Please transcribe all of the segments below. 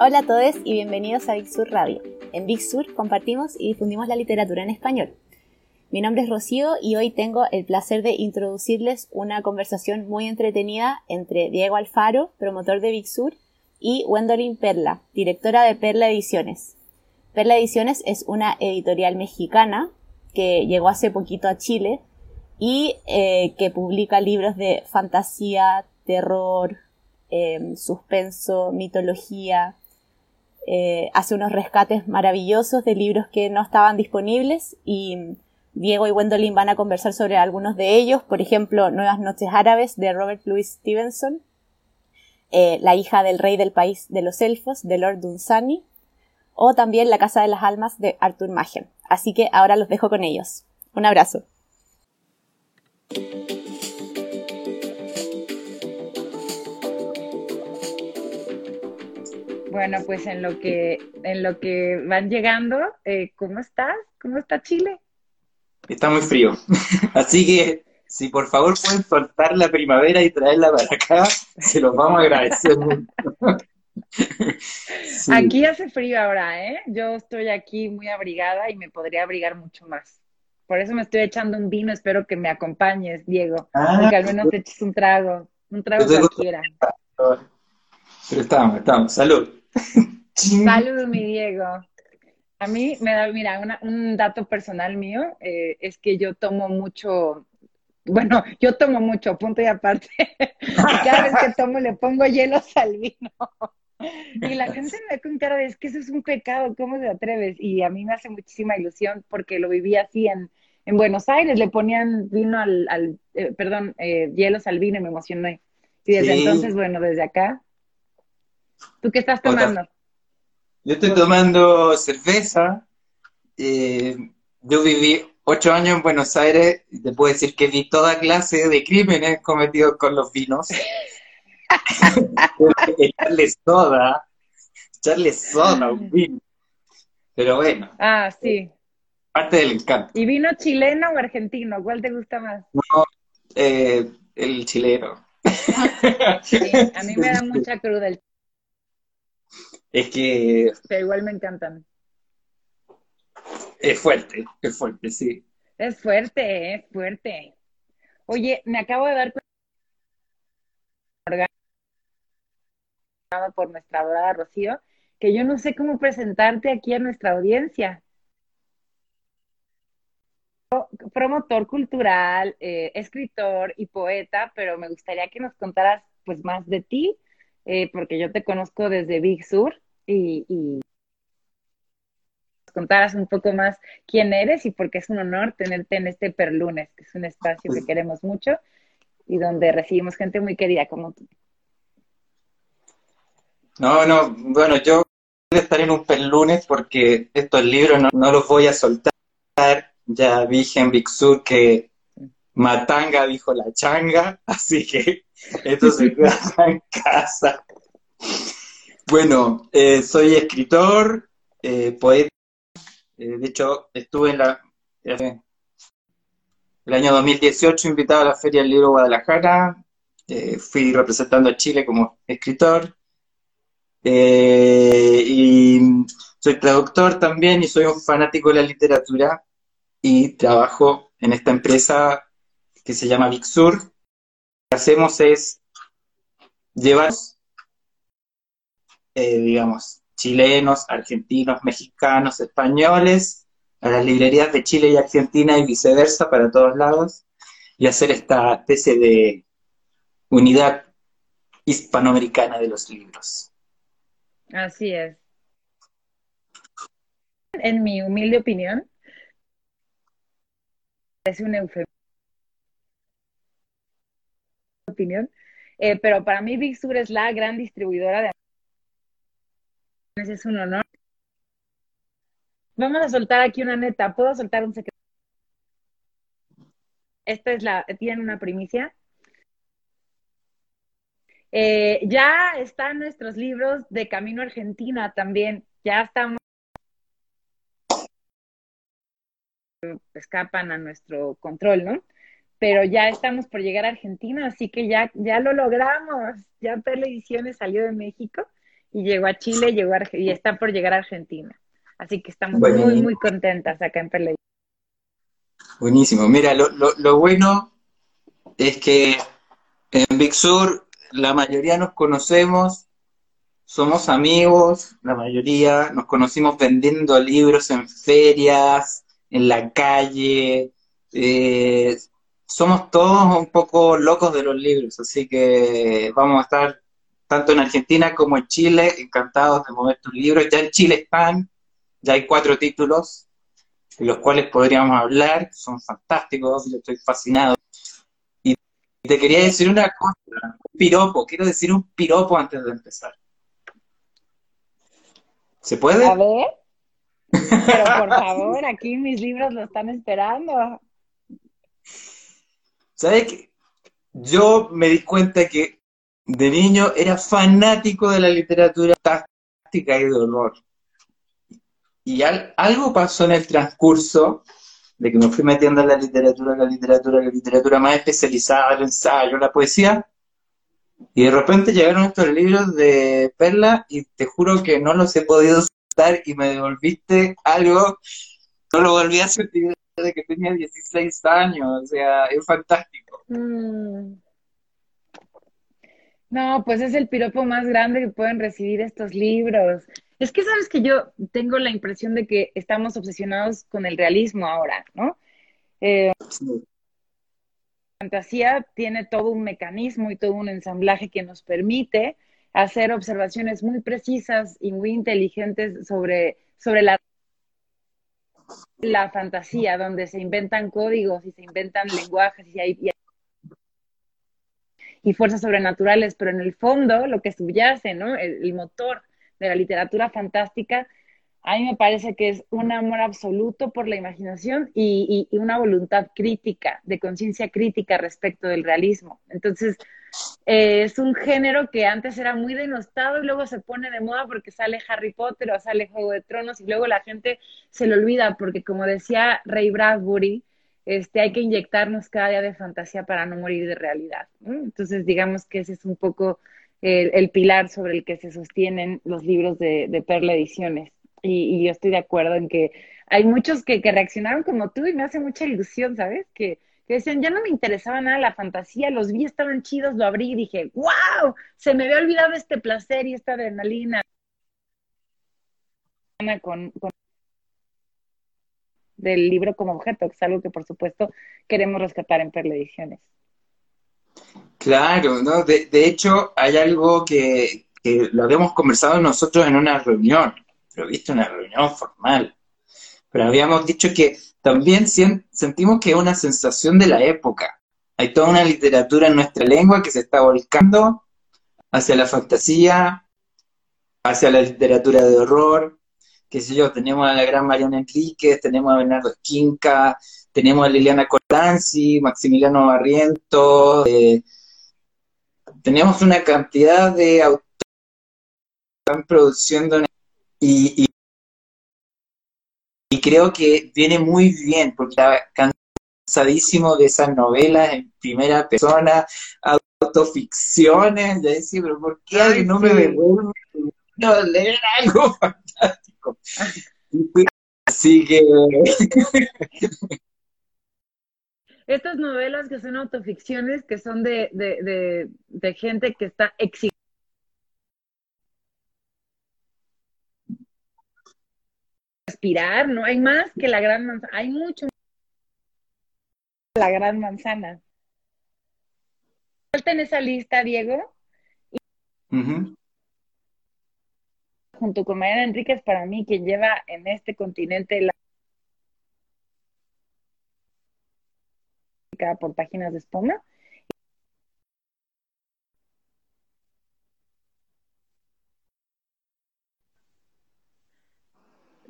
Hola a todos y bienvenidos a Big Sur Radio. En Big Sur compartimos y difundimos la literatura en español. Mi nombre es Rocío y hoy tengo el placer de introducirles una conversación muy entretenida entre Diego Alfaro, promotor de Big Sur, y Wendolyn Perla, directora de Perla Ediciones. Perla Ediciones es una editorial mexicana que llegó hace poquito a Chile y eh, que publica libros de fantasía, terror, em, suspenso, mitología. Eh, hace unos rescates maravillosos de libros que no estaban disponibles y Diego y Wendolyn van a conversar sobre algunos de ellos, por ejemplo, Nuevas Noches Árabes de Robert Louis Stevenson, eh, La hija del rey del país de los elfos de Lord Dunsany, o también La casa de las almas de Arthur Machen. Así que ahora los dejo con ellos. Un abrazo. Bueno, pues en lo que en lo que van llegando, eh, ¿cómo estás? ¿Cómo está Chile? Está muy frío. Así que si por favor pueden soltar la primavera y traerla para acá, se los vamos a agradecer Aquí hace frío ahora, ¿eh? Yo estoy aquí muy abrigada y me podría abrigar mucho más. Por eso me estoy echando un vino, espero que me acompañes, Diego. Ah, que al menos te eches un trago, un trago cualquiera. Pero estamos, estamos. Salud. Salud, mi Diego. A mí me da, mira, un dato personal mío eh, es que yo tomo mucho, bueno, yo tomo mucho, punto y aparte. Cada vez que tomo le pongo hielo al vino. Y la gente me ve con cara de, es que eso es un pecado, ¿cómo te atreves? Y a mí me hace muchísima ilusión porque lo viví así en, en Buenos Aires, le ponían vino al, al eh, perdón, eh, hielos al vino y me emocioné. Y desde entonces, bueno, desde acá. ¿Tú qué estás tomando? Yo estoy tomando cerveza. Eh, yo viví ocho años en Buenos Aires y te puedo decir que vi toda clase de crímenes cometidos con los vinos. echarle soda, echarle soda un vino. Pero bueno. Ah, sí. Parte del encanto. ¿Y vino chileno o argentino? ¿Cuál te gusta más? No, eh, el chileno. a mí me da mucha cruda el Es que. Pero igual me encantan. Es fuerte, es fuerte, sí. Es fuerte, es fuerte. Oye, me acabo de dar cuenta por nuestra adorada Rocío, que yo no sé cómo presentarte aquí a nuestra audiencia. Promotor cultural, eh, escritor y poeta, pero me gustaría que nos contaras pues más de ti, eh, porque yo te conozco desde Big Sur y, y contaras un poco más quién eres y por qué es un honor tenerte en este Perlunes, que es un espacio que queremos mucho y donde recibimos gente muy querida como tú. No, no, bueno, yo voy a estar en un Perlunes porque estos libros no, los voy a soltar. Ya dije en Big Sur que Matanga dijo la changa, así que esto se queda en casa. Bueno, eh, soy escritor, eh, poeta. Eh, de hecho, estuve en la, el año 2018 invitado a la Feria del Libro Guadalajara. fui representando a Chile como escritor. y soy traductor también y soy un fanático de la literatura y trabajo en esta empresa que se llama Vixur. Lo que hacemos es llevar eh, digamos, chilenos, argentinos, mexicanos, españoles, a las librerías de Chile y Argentina y viceversa para todos lados, y hacer esta especie de unidad hispanoamericana de los libros. Así es. En mi humilde opinión, es un eufemismo. Opinión, eh, pero para mí Big Sur es la gran distribuidora de es un honor. Vamos a soltar aquí una neta. ¿Puedo soltar un secreto? Esta es la, tienen una primicia. Eh, ya están nuestros libros de Camino Argentina también. Ya estamos. Escapan a nuestro control, ¿no? Pero ya estamos por llegar a Argentina, así que ya, ya lo logramos. Ya Perla Ediciones salió de México y llegó a Chile llegó y está por llegar a Argentina. Así que estamos muy, muy contentas acá en Perle. Buenísimo. Mira, lo, lo, lo bueno es que en Big Sur la mayoría nos conocemos, somos amigos, la mayoría nos conocimos vendiendo libros en ferias, en la calle. Eh, somos todos un poco locos de los libros, así que vamos a estar tanto en Argentina como en Chile, encantados de mover tus libros. Ya en Chile están, ya hay cuatro títulos, de los cuales podríamos hablar, son fantásticos, yo estoy fascinado. Y te quería decir una cosa, un piropo, quiero decir un piropo antes de empezar. ¿Se puede? A ver. Pero por favor, aquí mis libros lo están esperando. ¿Sabes qué? Yo me di cuenta que de niño era fanático de la literatura fantástica y de horror. Y algo pasó en el transcurso de que me fui metiendo en la literatura, la literatura, la literatura más especializada, el ensayo, la poesía. Y de repente llegaron estos libros de Perla y te juro que no los he podido soltar y me devolviste algo, no lo volví a sentir desde que tenía 16 años, o sea, es fantástico. Mm. No, pues es el piropo más grande que pueden recibir estos libros. Es que sabes que yo tengo la impresión de que estamos obsesionados con el realismo ahora, ¿no? Eh, la fantasía tiene todo un mecanismo y todo un ensamblaje que nos permite hacer observaciones muy precisas y muy inteligentes sobre, sobre la, la fantasía, donde se inventan códigos y se inventan lenguajes y hay, y fuerzas sobrenaturales, pero en el fondo lo que subyace, ¿no? El, motor de la literatura fantástica, a mí me parece que es un amor absoluto por la imaginación y, una voluntad crítica, de conciencia crítica respecto del realismo. Entonces, eh, es un género que antes era muy denostado y luego se pone de moda porque sale Harry Potter o sale Juego de Tronos y luego la gente se lo olvida porque como decía Ray Bradbury, este, hay que inyectarnos cada día de fantasía para no morir de realidad. Entonces, digamos que ese es un poco el, pilar sobre el que se sostienen los libros de, Perla Ediciones. Y, yo estoy de acuerdo en que hay muchos que, reaccionaron como tú y me hace mucha ilusión, ¿sabes? Que, que decían, ya no me interesaba nada la fantasía, los vi, estaban chidos, lo abrí y dije, wow, se me había olvidado este placer y esta adrenalina. Con, del libro como objeto, que es algo que por supuesto queremos rescatar en Perla Ediciones. Claro, ¿no? De, hecho, hay algo que, lo habíamos conversado nosotros en una reunión, pero viste, una reunión formal. Pero habíamos dicho que también sentimos que es una sensación de la época. Hay toda una literatura en nuestra lengua que se está volcando hacia la fantasía, hacia la literatura de horror, qué sé yo, tenemos a la gran Mariana Enríquez, tenemos a Bernardo Esquinca, tenemos a Liliana Colanzi, Maximiliano Barriento, eh, tenemos una cantidad de autores que están produciendo y, y, creo que viene muy bien, porque está cansadísimo de esas novelas en primera persona, autoficciones, ya decía, pero ¿por qué no me devuelve leer algo fantástico? Así que... Estas novelas que son autoficciones, que son de, de, de, gente que está exigiendo respirar, no hay más que la gran manzana, hay mucho la gran manzana. Falta en esa lista, Diego junto con Mariana Enríquez, para mí, quien lleva en este continente la por páginas de espuma.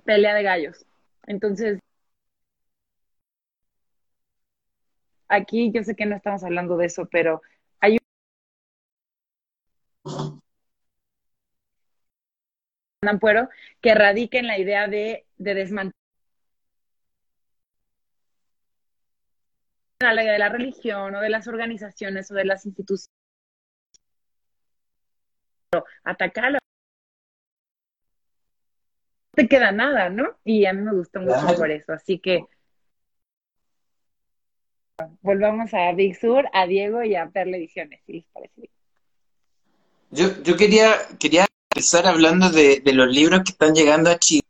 Pelea de gallos. Entonces, aquí yo sé que no estamos hablando de eso, pero Ampuero, que radica en la idea de, de desmantelar la de la religión o de las organizaciones o de las instituciones. Atacar te queda nada, ¿no? Y a mí me gustó mucho por eso, así que volvamos a Big Sur, a Diego y a Perle Ediciones, si les parece bien. Yo, yo quería, quería empezar hablando de, de los libros que están llegando a Chile.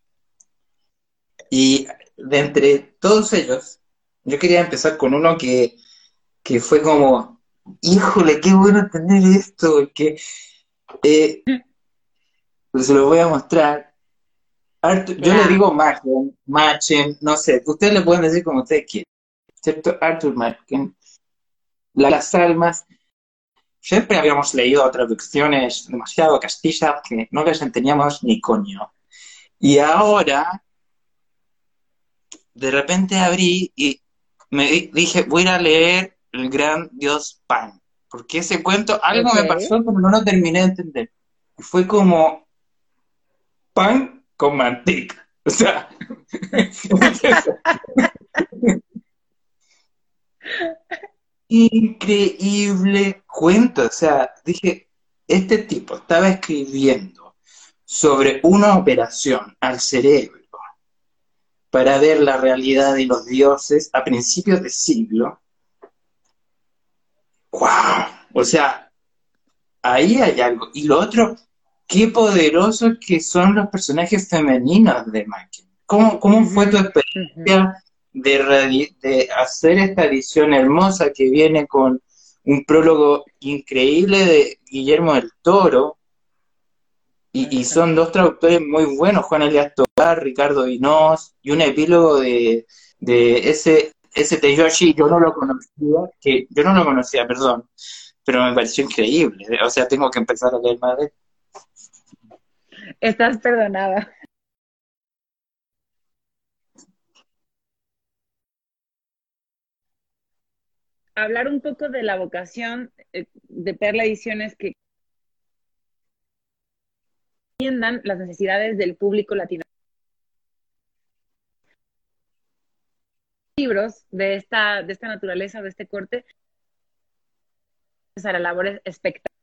Y de entre todos ellos, yo quería empezar con uno que, que fue como, híjole, qué bueno tener esto, que eh, pues se lo voy a mostrar. yo le digo Machen, Machen, no sé, ustedes le pueden decir como ustedes quieran, ¿cierto? Arthur Machen, Las Almas. Siempre habíamos leído traducciones demasiado castizas que no les entendíamos ni coño. Y ahora, de repente abrí y me dije, voy a leer El Gran Dios Pan. Porque ese cuento, algo me pasó, pero no lo terminé de entender. Fue como pan con manteca. O sea, increíble cuento. O sea, dije, este tipo estaba escribiendo sobre una operación al cerebro para ver la realidad de los dioses a principios de siglo. ¡Wow! O sea, ahí hay algo. Y lo otro, qué poderosos que son los personajes femeninos de Mackie. ¿Cómo, ¿Cómo fue tu experiencia de, de hacer esta edición hermosa que viene con un prólogo increíble de Guillermo del Toro? Y, son dos traductores muy buenos, Juan Elias Tobar, Ricardo Inós, y un epílogo de, de ese, ese Teyoshi, yo no lo conocía, que yo no lo conocía, perdón, pero me pareció increíble. O sea, tengo que empezar a leer más de Estás perdonada. Hablar un poco de la vocación eh, de Perla Ediciones que entiendan las necesidades del público latino. Libros de esta, de esta naturaleza, de este corte, para labores espectaculares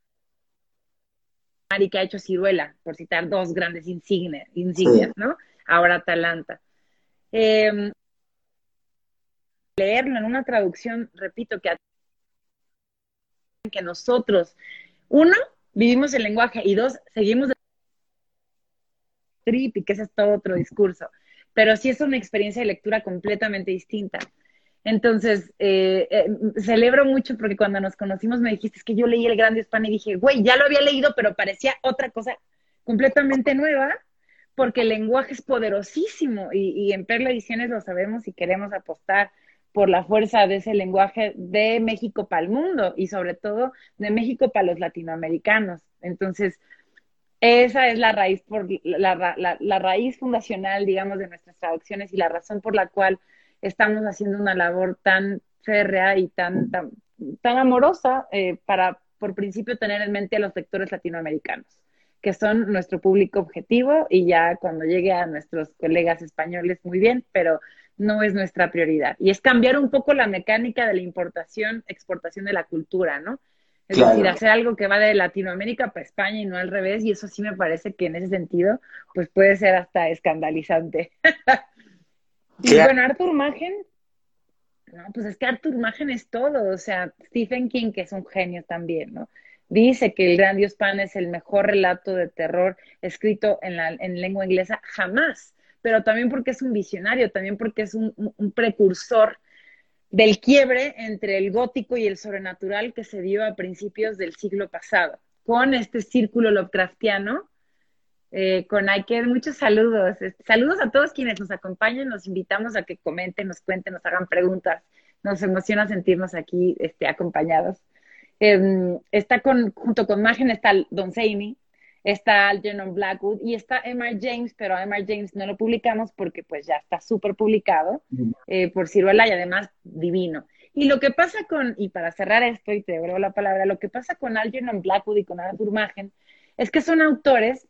y que ha hecho Ciruela, por citar dos grandes insignias, insignias ¿no? Ahora Atalanta. Em, leerlo en una traducción, repito, que, que nosotros, uno, vivimos el lenguaje y dos, seguimos trip y que ese es todo otro discurso. Pero sí es una experiencia de lectura completamente distinta. Entonces, eh, eh, celebro mucho porque cuando nos conocimos me dijiste, es que yo leí El Grande España y dije, güey, ya lo había leído, pero parecía otra cosa completamente nueva, porque el lenguaje es poderosísimo y, y en Perla Ediciones lo sabemos y queremos apostar por la fuerza de ese lenguaje de México para el mundo y sobre todo de México para los latinoamericanos. Entonces, esa es la raíz, por, la, raíz fundacional, digamos, de nuestras traducciones y la razón por la cual estamos haciendo una labor tan férrea y tan, tan, amorosa eh, para, por principio, tener en mente a los lectores latinoamericanos, que son nuestro público objetivo y ya cuando llegue a nuestros colegas españoles, muy bien, pero no es nuestra prioridad. Y es cambiar un poco la mecánica de la importación, exportación de la cultura, ¿no? Es decir, hacer algo que va de Latinoamérica para España y no al revés, y eso sí me parece que en ese sentido, pues puede ser hasta escandalizante. y bueno, Arthur Machen, no, pues es que Arthur Machen es todo, o sea, Stephen King, que es un genio también, ¿no? Dice que El Gran Dios Pan es el mejor relato de terror escrito en, la, en lengua inglesa jamás, pero también porque es un visionario, también porque es un, precursor del quiebre entre el gótico y el sobrenatural que se dio a principios del siglo pasado, con este círculo Lovecraftiano, eh, con Aiker. Muchos saludos. Saludos a todos quienes nos acompañan. Nos invitamos a que comenten, nos cuenten, nos hagan preguntas. Nos emociona sentirnos aquí este, acompañados. Em, está con, junto con Margen está Don Seimi, está Algernon Blackwood y está Emma James, pero Emma James no lo publicamos porque pues ya está súper publicado eh, por Ciruela y además divino. Y lo que pasa con, y para cerrar esto, y te devuelvo la palabra, lo que pasa con Algernon Blackwood y con Arthur Machen es que son autores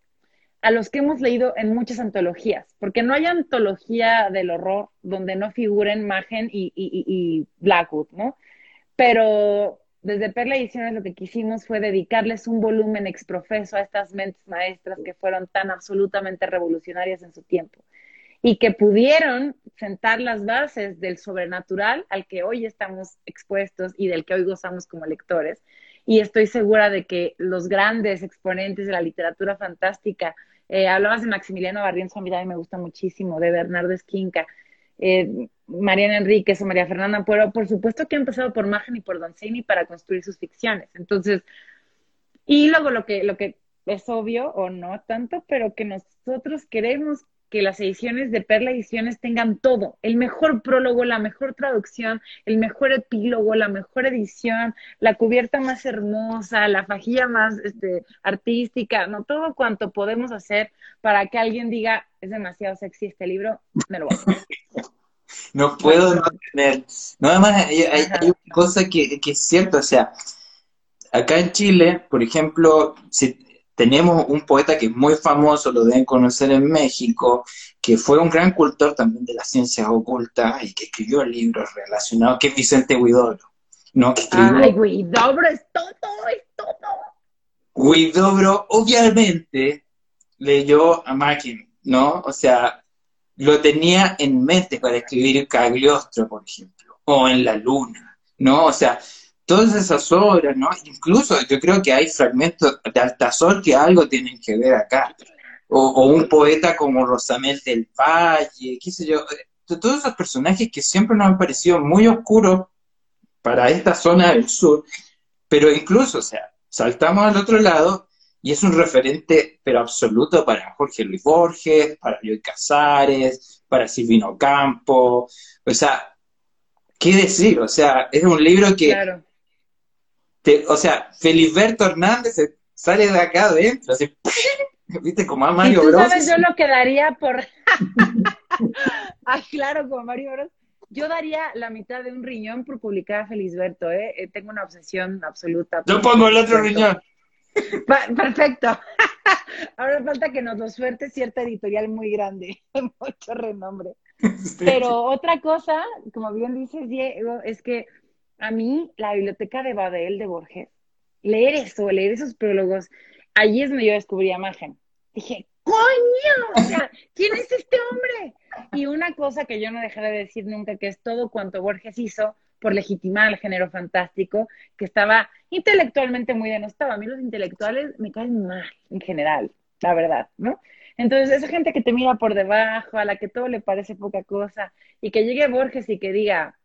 a los que hemos leído en muchas antologías, porque no hay antología del horror donde no figuren Machen y, y Blackwood, ¿no? Pero desde Perla Ediciones lo que quisimos fue dedicarles un volumen exprofeso a estas mentes maestras que fueron tan absolutamente revolucionarias en su tiempo y que pudieron sentar las bases del sobrenatural al que hoy estamos expuestos y del que hoy gozamos como lectores. Y estoy segura de que los grandes exponentes de la literatura fantástica, eh, hablabas de Maximiliano Barrientos, a mí me gusta muchísimo, de Bernardo Esquinca, eh, Mariana Enríquez o María Fernanda Puero, por supuesto que han empezado por Magen y por Don Seni para construir sus ficciones. Entonces, y luego lo que, lo que es obvio o no tanto, pero que nosotros queremos que las ediciones de Perla Ediciones tengan todo, el mejor prólogo, la mejor traducción, el mejor epílogo, la mejor edición, la cubierta más hermosa, la fajilla más este, artística, no todo cuanto podemos hacer para que alguien diga, es demasiado sexy este libro, me lo voy a No puedo no tener. No, además hay, una cosa que, que es cierta, o sea, acá en Chile, por ejemplo, si tenemos un poeta que es muy famoso, lo deben conocer en México, que fue un gran cultor también de las ciencias ocultas y que escribió libros relacionados, que es Vicente Huidobro. ¿no? Que Ay, Huidobro es todo, es todo. Huidobro, obviamente, leyó a Mackin, ¿no? O sea, lo tenía en mente para escribir Cagliostro, por ejemplo, o en La Luna, ¿no? O sea, todas esas obras, ¿no? Incluso yo creo que hay fragmentos de Altazor que algo tienen que ver acá. O, un poeta como Rosamel del Valle, qué sé yo. Todos esos personajes que siempre nos han parecido muy oscuros para esta zona del sur, pero incluso, o sea, saltamos al otro lado y es un referente, pero absoluto para Jorge Luis Borges, para Luis Casares, para Silvino Campo, o sea, ¿qué decir? O sea, es un libro que o sea, Feliberto Hernández sale de acá adentro, así, ¿viste? Como a Mario ¿Y tú sabes yo lo que daría por... Ay, claro, como Mario Bros. Yo daría la mitad de un riñón por publicar a Felisberto, ¿eh? ¿eh? Tengo una obsesión absoluta. Yo pongo el otro riñón. Perfecto. Ahora falta que nos lo suerte cierta editorial muy grande, mucho renombre. Pero otra cosa, como bien dices, Diego, es que a mí la biblioteca de Babel de Borges, leer eso, leer esos prólogos, allí es donde yo descubrí a Magen. Dije, coño, o sea, ¿quién es este hombre? Y una cosa que yo no dejé de decir nunca, que es todo cuanto Borges hizo por legitimar el género fantástico, que estaba intelectualmente muy denostado. A mí los intelectuales me caen mal en general, la verdad, ¿no? Entonces, esa gente que te mira por debajo, a la que todo le parece poca cosa, y que llegue Borges y que diga,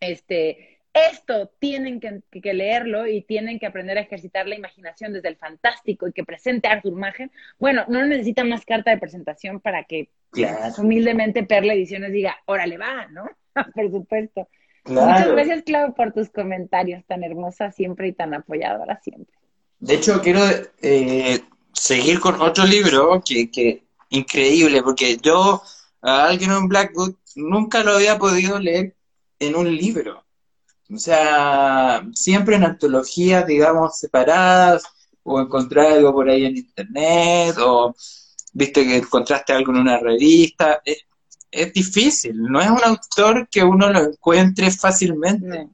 este, esto tienen que, leerlo y tienen que aprender a ejercitar la imaginación desde el fantástico y que presente a Arthur Magen. Bueno, no necesitan más carta de presentación para que humildemente Perla Ediciones diga, órale va, ¿no? por supuesto. Muchas gracias, Clau, por tus comentarios tan hermosa siempre y tan apoyadora siempre. De hecho, quiero eh, seguir con otro libro que, que increíble, porque yo a alguien en Blackwood nunca lo había podido leer en un libro. O sea, siempre en antologías, digamos, separadas, o encontrar algo por ahí en internet, o viste que encontraste algo en una revista. Es, difícil, no es un autor que uno lo encuentre fácilmente.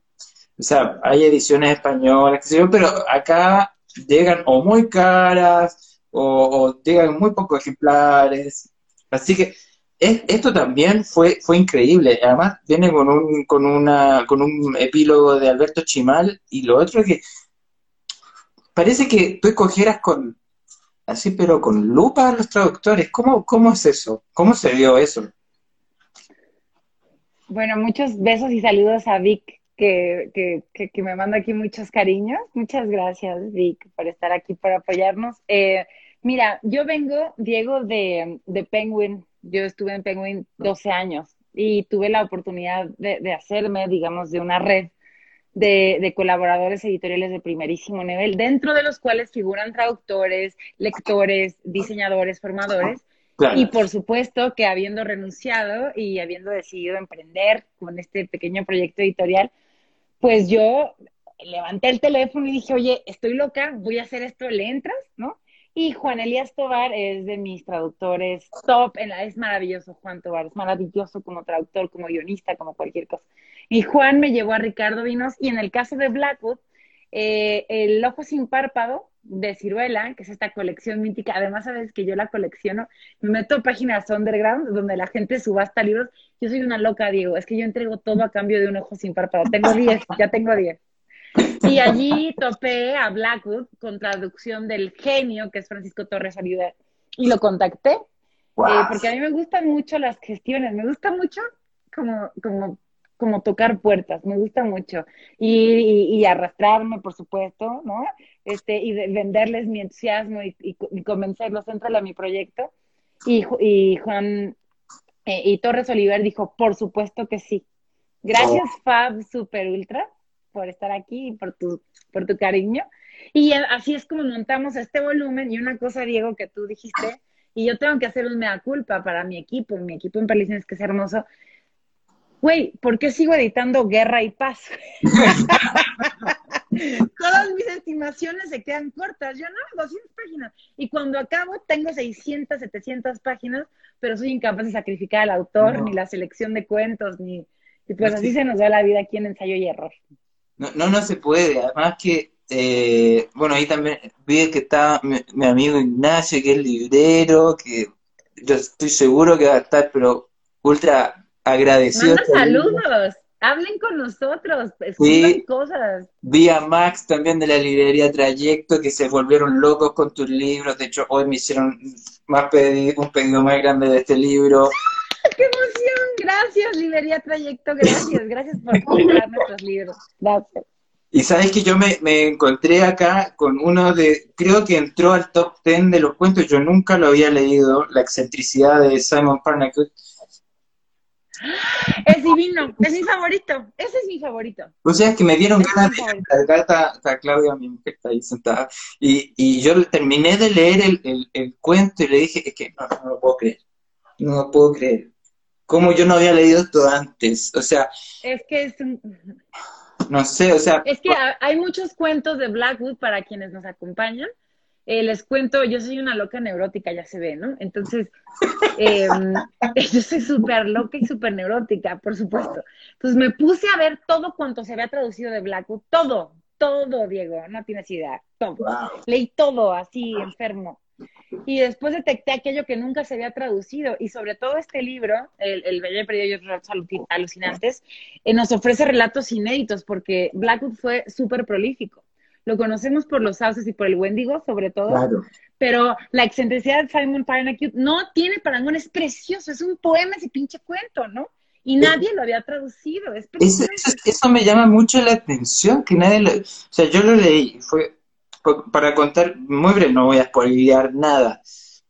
O sea, hay ediciones españolas, qué sé yo, pero acá llegan o muy caras, o, o llegan muy pocos ejemplares. Así que esto también fue, fue increíble. Además, viene con un, con, una, con un epílogo de Alberto Chimal y lo otro es que parece que tú escogieras con, así, pero con lupa a los traductores. ¿Cómo, ¿Cómo es eso? ¿Cómo se dio eso? Bueno, muchos besos y saludos a Vic, que, que, que, me manda aquí muchos cariños. Muchas gracias, Vic, por estar aquí, por apoyarnos. Eh, mira, yo vengo, Diego, de, de Penguin, yo estuve en Penguin 12 años y tuve la oportunidad de, hacerme, digamos, de una red de, colaboradores editoriales de primerísimo nivel, dentro de los cuales figuran traductores, lectores, diseñadores, formadores. Y por supuesto que habiendo renunciado y habiendo decidido emprender con este pequeño proyecto editorial, pues yo levanté el teléfono y dije, oye, estoy loca, voy a hacer esto, ¿le entras? ¿No? Y Juan Elías Tobar es de mis traductores top, en la, es maravilloso Juan Tobar, es maravilloso como traductor, como guionista, como cualquier cosa. Y Juan me llevó a Ricardo Vinos y en el caso de Blackwood, eh, El Ojo Sin Párpado de Ciruela, que es esta colección mítica. Además, sabes que yo la colecciono, me meto a páginas underground donde la gente subasta libros. Yo soy una loca, Diego, es que yo entrego todo a cambio de un ojo sin párpado. Tengo 10, ya tengo 10. Y allí topé a Blackwood con traducción del genio, que es Francisco Torres Oliver, y lo contacté, eh, porque a mí me gustan mucho las gestiones, me gusta mucho como, como, como tocar puertas, me gusta mucho, y, arrastrarme, por supuesto, ¿no? Este, y venderles mi entusiasmo y, y, convencerlos, entrale a mi proyecto. Y, y Juan eh, y Torres Oliver dijo, por supuesto que sí. Gracias, oh. Fab Super Ultra por estar aquí y por tu, por tu cariño. Y así es como montamos este volumen. Y una cosa, Diego, que tú dijiste, y yo tengo que hacer un mea culpa para mi equipo, mi equipo en Perliciones, que es hermoso. Güey, ¿por qué sigo editando Guerra y Paz? Todas mis estimaciones se quedan cortas. Yo no, 200 páginas. Y cuando acabo, tengo 600, 700 páginas, pero soy incapaz de sacrificar al autor, ni la selección de cuentos, ni. Y pues así se nos da la vida aquí en ensayo y error. No, no, se puede. Además que, eh, bueno, ahí también vi que está mi, amigo Ignacio, que es librero, que yo estoy seguro que va a estar, pero ultra agradecido. Manda saludos. Hablen con nosotros, escriban cosas. Vi a Max también de la librería Trayecto que se volvieron locos con tus libros. De hecho, hoy me hicieron más un pedido más grande de este libro. ¡Qué emoción! Gracias, Librería Trayecto, gracias. Gracias por comprar nuestros libros. Gracias. Y sabes que yo me, encontré acá con uno de, creo que entró al top 10 de los cuentos, yo nunca lo había leído, La excentricidad de Simon Parnacut. Es divino, es mi favorito, ese es mi favorito. O sea, es que me dieron ganas de cargar a, Claudia, mi mujer está ahí sentada, y, y yo terminé de leer el, el, cuento y le dije, es que no, no lo puedo creer, no lo puedo creer como yo no había leído esto antes. O sea. Es que es un... No sé, o sea. Es que hay muchos cuentos de Blackwood para quienes nos acompañan. Eh, les cuento, yo soy una loca neurótica, ya se ve, ¿no? Entonces, em, yo soy súper loca y súper neurótica, por supuesto. Entonces me puse a ver todo cuanto se había traducido de Blackwood, todo, todo, Diego, no tienes idea, todo. Leí todo así, enfermo y después detecté aquello que nunca se había traducido y sobre todo este libro, El, el Bello Perdido y otros relatos alucinantes, eh, nos ofrece relatos inéditos porque Blackwood fue súper prolífico. Lo conocemos por los sauces y por el Wendigo, sobre todo. Pero la excentricidad de Simon Parnacute no tiene parangón, es precioso, es un poema ese pinche cuento, ¿no? Y nadie lo había traducido, es eso, eso, me llama mucho la atención, que nadie lo... O sea, yo lo leí, fue para contar, muy breve, no voy a spoilear nada,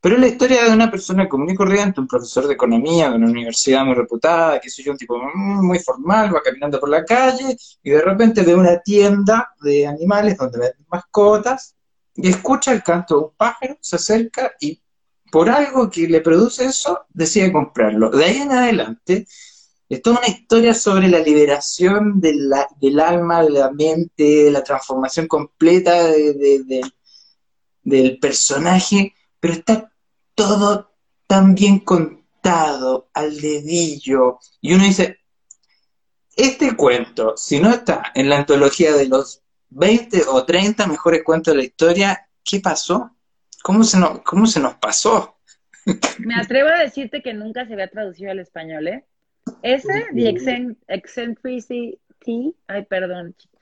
pero es la historia de una persona común y corriente, un profesor de economía de una universidad muy reputada, que soy yo, un tipo muy formal, va caminando por la calle y de repente ve una tienda de animales donde venden mascotas y escucha el canto de un pájaro, se acerca y por algo que le produce eso, decide comprarlo. De ahí en adelante, es toda una historia sobre la liberación del alma, de la mente, de la transformación completa del personaje, pero está todo tan bien contado, al dedillo. Y uno dice, este cuento, si no está en la antología de los 20 o 30 mejores cuentos de la historia, ¿qué pasó? ¿Cómo se nos, cómo se nos pasó? Me atrevo a decirte que nunca se había traducido al español, ¿eh? Ese, The Eccentricity, ay, perdón, chicos,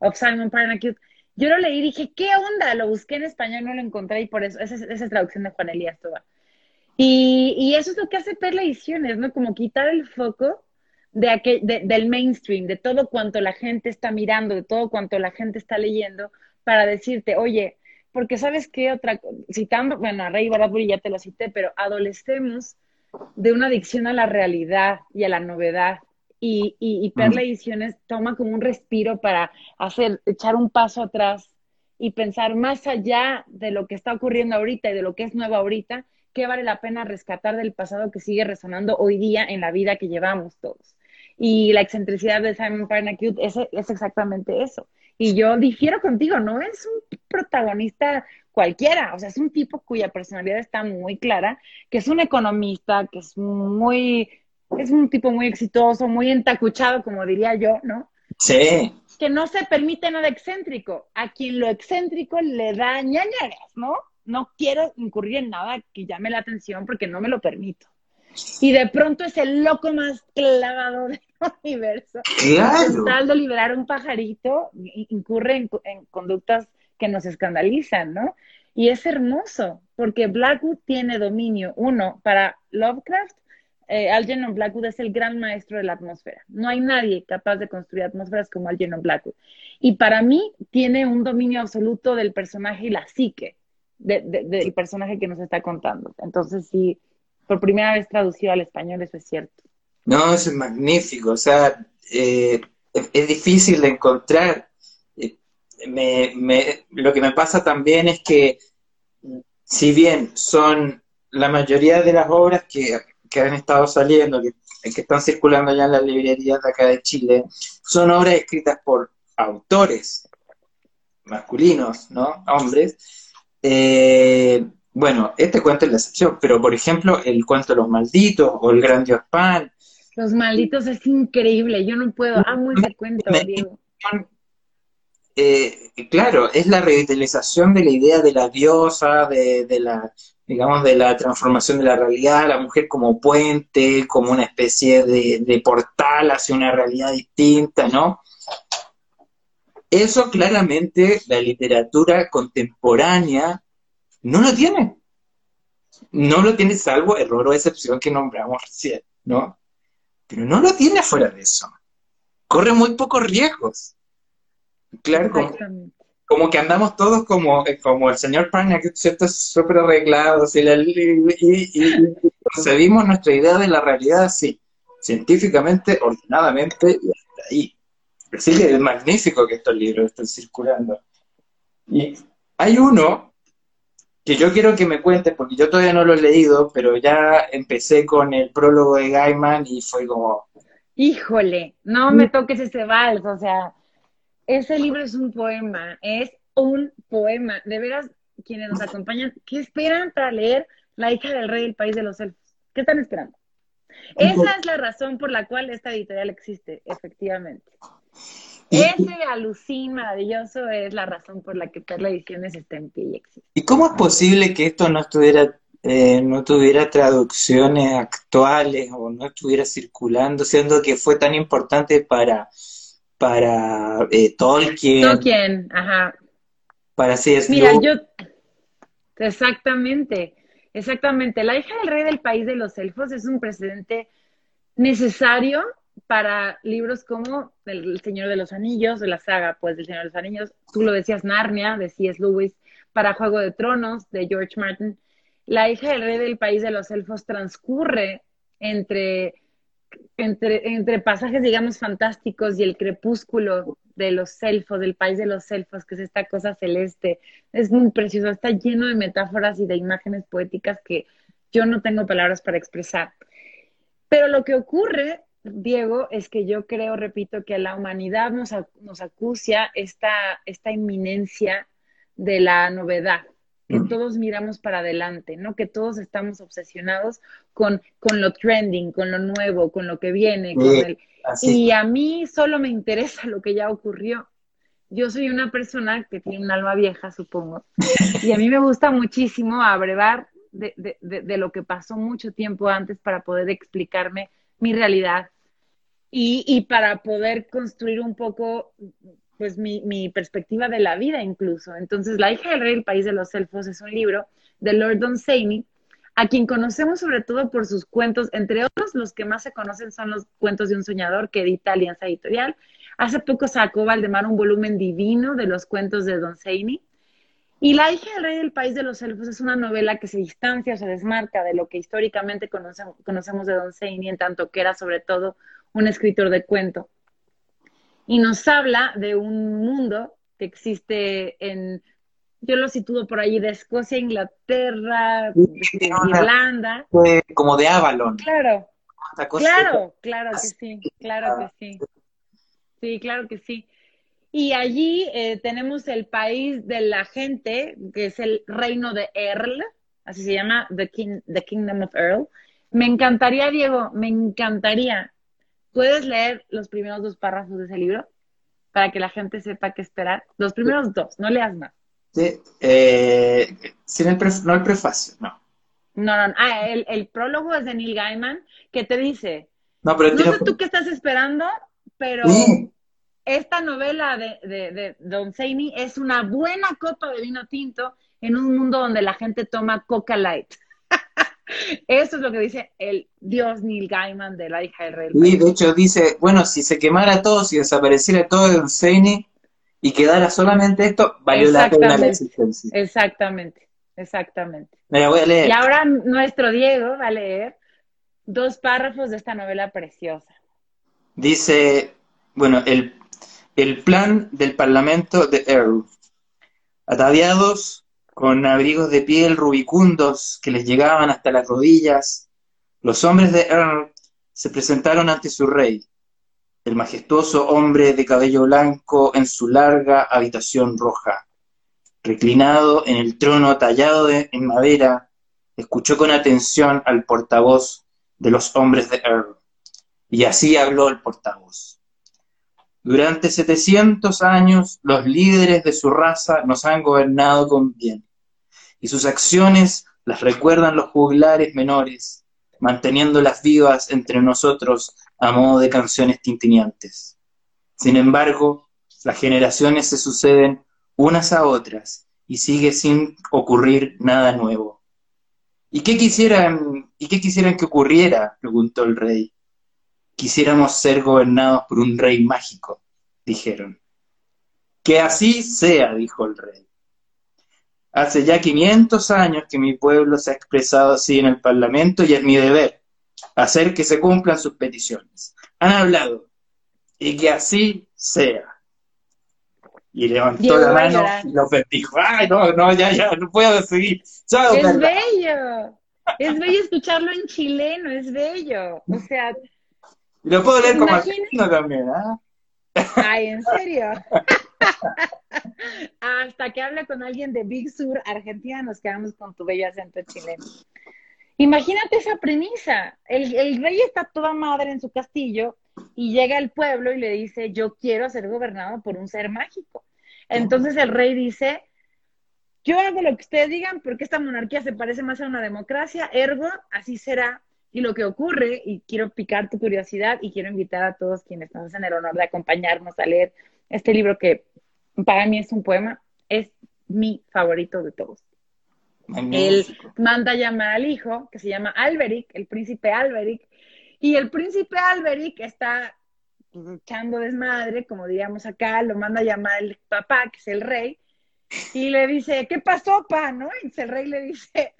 of Simon Parnacute. Yo lo leí y dije, ¿qué onda? Lo busqué en español, no lo encontré y por eso, esa, es traducción de Juan Elías Toba. Y, y, eso es lo que hace Perla Ediciones, ¿no? Como quitar el foco de aquel, del mainstream, de todo cuanto la gente está mirando, de todo cuanto la gente está leyendo, para decirte, oye, porque sabes qué otra, citando, bueno, a Rey Bradbury ya te lo cité, pero adolecemos de una adicción a la realidad y a la novedad. Y, y, Perla Ediciones toma como un respiro para hacer, echar un paso atrás y pensar más allá de lo que está ocurriendo ahorita y de lo que es nuevo ahorita, qué vale la pena rescatar del pasado que sigue resonando hoy día en la vida que llevamos todos. Y la excentricidad de Simon Parnacute es, es exactamente eso. Y yo difiero contigo, no es un protagonista cualquiera, o sea, es un tipo cuya personalidad está muy clara, que es un economista, que es muy, es un tipo muy exitoso, muy entacuchado, como diría yo, ¿no? Sí. que no se permite nada excéntrico. A quien lo excéntrico le da ñañaras, ¿no? No quiero incurrir en nada que llame la atención porque no me lo permito. Y de pronto es el loco más clavado del universo. Claro. Tal de liberar un pajarito, incurre en, en conductas que nos escandalizan, ¿no? Y es hermoso, porque Blackwood tiene dominio, uno, para Lovecraft, eh, Algernon Blackwood es el gran maestro de la atmósfera. No hay nadie capaz de construir atmósferas como Algernon Blackwood. Y para mí tiene un dominio absoluto del personaje y la psique del personaje que nos está contando. Entonces, sí, por primera vez traducido al español, eso es cierto. No, eso es magnífico. O sea, eh, es difícil de encontrar. Eh, me, lo que me pasa también es que, si bien son la mayoría de las obras que que han estado saliendo, que, que están circulando ya en las librerías de acá de Chile, son obras escritas por autores masculinos, ¿no? Hombres. Eh, bueno, este cuento es la excepción, pero por ejemplo, el cuento de los malditos o el gran Dios Pan. Los malditos es increíble, yo no puedo, amo ese cuento, Diego. Eh, claro, es la revitalización de la idea de la diosa, de, de la digamos, de la transformación de la realidad, la mujer como puente, como una especie de, portal hacia una realidad distinta, ¿no? Eso claramente la literatura contemporánea no lo tiene. No lo tiene salvo error o excepción que nombramos recién, ¿no? Pero no lo tiene fuera de eso. Corre muy pocos riesgos. Claro, que andamos todos como, eh, como el señor Parnak, ¿cierto? Súper arreglados y, y, concebimos nuestra idea de la realidad así, científicamente, ordenadamente y hasta ahí. Así que es magnífico que estos libros estén circulando. Y hay uno que yo quiero que me cuentes, porque yo todavía no lo he leído, pero ya empecé con el prólogo de Gaiman y fue como... Híjole, no me toques ese vals, o sea, ese libro es un poema, es un poema. De veras, quienes nos acompañan, ¿qué esperan para leer La hija del rey del país de los elfos? ¿Qué están esperando? Esa es la razón por la cual esta editorial existe, efectivamente. Ese alucín maravilloso es la razón por la que Perla Ediciones está en pie y existe. ¿Y cómo es posible que esto no estuviera, eh, no tuviera traducciones actuales o no estuviera circulando, siendo que fue tan importante para para eh, Tolkien. Tolkien, ajá. Para C.S. Mira, yo. Exactamente, exactamente. La hija del rey del país de los elfos es un precedente necesario para libros como El Señor de los Anillos, de la saga, pues, del Señor de los Anillos. Tú lo decías, Narnia, de C.S. Lewis, para Juego de Tronos, de George Martin. La hija del rey del país de los elfos transcurre entre entre, entre pasajes, digamos, fantásticos y el crepúsculo de los elfos, del país de los elfos, que es esta cosa celeste, es muy precioso, está lleno de metáforas y de imágenes poéticas que yo no tengo palabras para expresar. Pero lo que ocurre, Diego, es que yo creo, repito, que la humanidad nos, nos acucia esta, esta inminencia de la novedad, que todos miramos para adelante, ¿no? Que todos estamos obsesionados con, con lo trending, con lo nuevo, con lo que viene. Con el... Y a mí solo me interesa lo que ya ocurrió. Yo soy una persona que tiene un alma vieja, supongo, y a mí me gusta muchísimo abrevar de, de, de, de lo que pasó mucho tiempo antes para poder explicarme mi realidad y, y para poder construir un poco pues mi, mi, perspectiva de la vida incluso. Entonces, La hija del rey del país de los elfos es un libro de Lord Dunsany, a quien conocemos sobre todo por sus cuentos, entre otros los que más se conocen son los cuentos de un soñador que edita Alianza Editorial. Hace poco sacó Valdemar un volumen divino de los cuentos de Dunsany. Y La hija del rey del país de los elfos es una novela que se distancia se desmarca de lo que históricamente conocemos, de Dunsany, en tanto que era sobre todo un escritor de cuento y nos habla de un mundo que existe en, yo lo sitúo por ahí, de Escocia, Inglaterra, Irlanda. Como de Avalon. Claro, claro, claro que sí, claro que sí. Sí, claro que sí. Y allí eh, tenemos el país de la gente, que es el reino de Earl, así se llama, The, King, The Kingdom of Earl. Me encantaría, Diego, me encantaría ¿Puedes leer los primeros dos párrafos de ese libro? para que la gente sepa qué esperar. Los primeros dos, no leas más. Sí, eh, sin el no el prefacio, no. No, no, Ah, el, prólogo es de Neil Gaiman, que te dice, no, pero no sé tú qué estás esperando, pero esta novela de, de, Don Seini es una buena copa de vino tinto en un mundo donde la gente toma Coca Light. Eso es lo que dice el dios Neil Gaiman de la hija del rey. Y de hecho dice, bueno, si se quemara todo, si desapareciera todo Don Seini y quedara solamente esto, valió la pena la existencia. Exactamente, exactamente. Me voy a leer. Y ahora nuestro Diego va a leer dos párrafos de esta novela preciosa. Dice, bueno, el, el plan del Parlamento de Earl. Ataviados con abrigos de piel rubicundos que les llegaban hasta las rodillas, los hombres de Earl se presentaron ante su rey, el majestuoso hombre de cabello blanco en su larga habitación roja. Reclinado en el trono tallado en madera, escuchó con atención al portavoz de los hombres de Earl. Y así habló el portavoz. Durante 700 años los líderes de su raza nos han gobernado con bien y sus acciones las recuerdan los juglares menores, manteniéndolas vivas entre nosotros a modo de canciones tintineantes. Sin embargo, las generaciones se suceden unas a otras y sigue sin ocurrir nada nuevo. ¿Y qué quisieran, y qué quisieran que ocurriera? preguntó el rey. Quisiéramos ser gobernados por un rey mágico, dijeron. Que así sea, dijo el rey. Hace ya 500 años que mi pueblo se ha expresado así en el Parlamento y es mi deber hacer que se cumplan sus peticiones. Han hablado y que así sea. Y levantó la mano y lo bendijo. Ay, no, no, ya, ya, no puedo seguir. es bello. Es bello escucharlo en chileno, es bello. O sea. lo puedo leer como argentino también, ¿ah? Ay, ¿en serio? Hasta que habla con alguien de Big Sur, Argentina, nos quedamos con tu bello acento chileno. Imagínate esa premisa. El, rey está toda madre en su castillo y llega el pueblo y le dice, yo quiero ser gobernado por un ser mágico. Entonces el rey dice, yo hago lo que ustedes digan porque esta monarquía se parece más a una democracia, ergo, así será. Y lo que ocurre, y quiero picar tu curiosidad y quiero invitar a todos quienes nos hacen el honor de acompañarnos a leer este libro que para mí es un poema, es mi favorito de todos. Él manda llamar al hijo, que se llama Alberic, el príncipe Alberic, y el príncipe Alberic está echando desmadre, como diríamos acá, lo manda a llamar el papá, que es el rey, y le dice, ¿qué pasó, pa? ¿No? Y el rey le dice,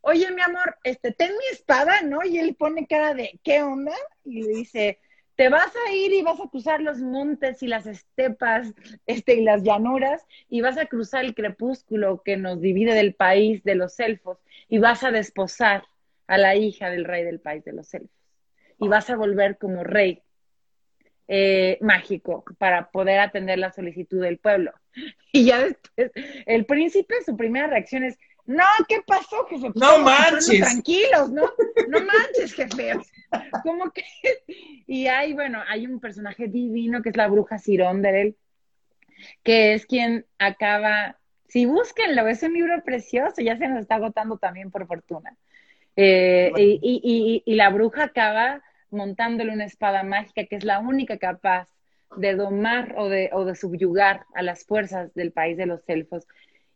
oye, mi amor, este, ten mi espada, ¿no? Y él pone cara de, ¿qué onda? Y le dice, te vas a ir y vas a cruzar los montes y las estepas este, y las llanuras y vas a cruzar el crepúsculo que nos divide del país de los elfos y vas a desposar a la hija del rey del país de los elfos y vas a volver como rey eh, mágico para poder atender la solicitud del pueblo. Y ya después, el príncipe, su primera reacción es, no, ¿qué pasó, jefe? No manches. Tranquilos, ¿no? No manches, jefe. ¿Cómo que? Y hay, bueno, hay un personaje divino que es la bruja él, que es quien acaba, si búsquenlo, es un libro precioso, ya se nos está agotando también por fortuna. Eh, y, y la bruja acaba montándole una espada mágica que es la única capaz de domar o de, o de subyugar a las fuerzas del país de los elfos.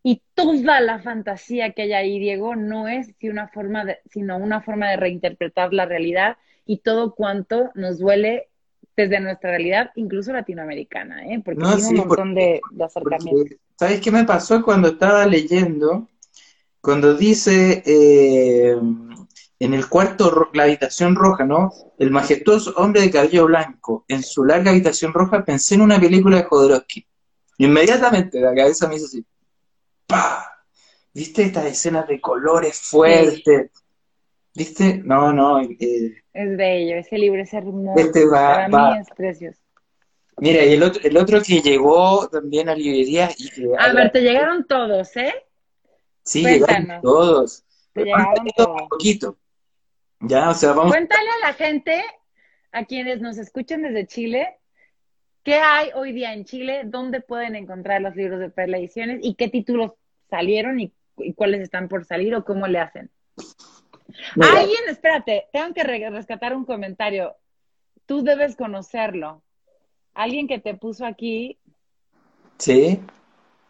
Y toda la fantasía que hay ahí, Diego, no es una forma de, sino una forma de reinterpretar la realidad y todo cuanto nos duele desde nuestra realidad, incluso latinoamericana, ¿eh? porque hay un montón de, acercamientos. ¿Sabes qué me pasó cuando estaba leyendo? Cuando dice eh, en el cuarto, la habitación roja, ¿no? El majestuoso hombre de cabello blanco, en su larga habitación roja, pensé en una película de Jodorowsky. Inmediatamente la cabeza me hizo así. ¿Viste estas escenas de colores fuertes? ¿Viste? No, no. Eh, es bello, ese libro es hermoso. Este va, Para mí es precioso. Mira, y el otro, el otro que llegó también a librería y que... A ver, te llegaron todos, ¿eh? Sí, llegaron todos. Te llegaron todos. Un poquito. Ya, o sea, vamos... Cuéntale a la gente, a quienes nos escuchan desde Chile, ¿Qué hay hoy día en Chile? ¿Dónde pueden encontrar los libros de Perla Ediciones? ¿Y qué títulos salieron y, cuáles están por salir o cómo le hacen? Alguien, espérate, tengo que rescatar un comentario. Tú debes conocerlo. Alguien que te puso aquí. Sí.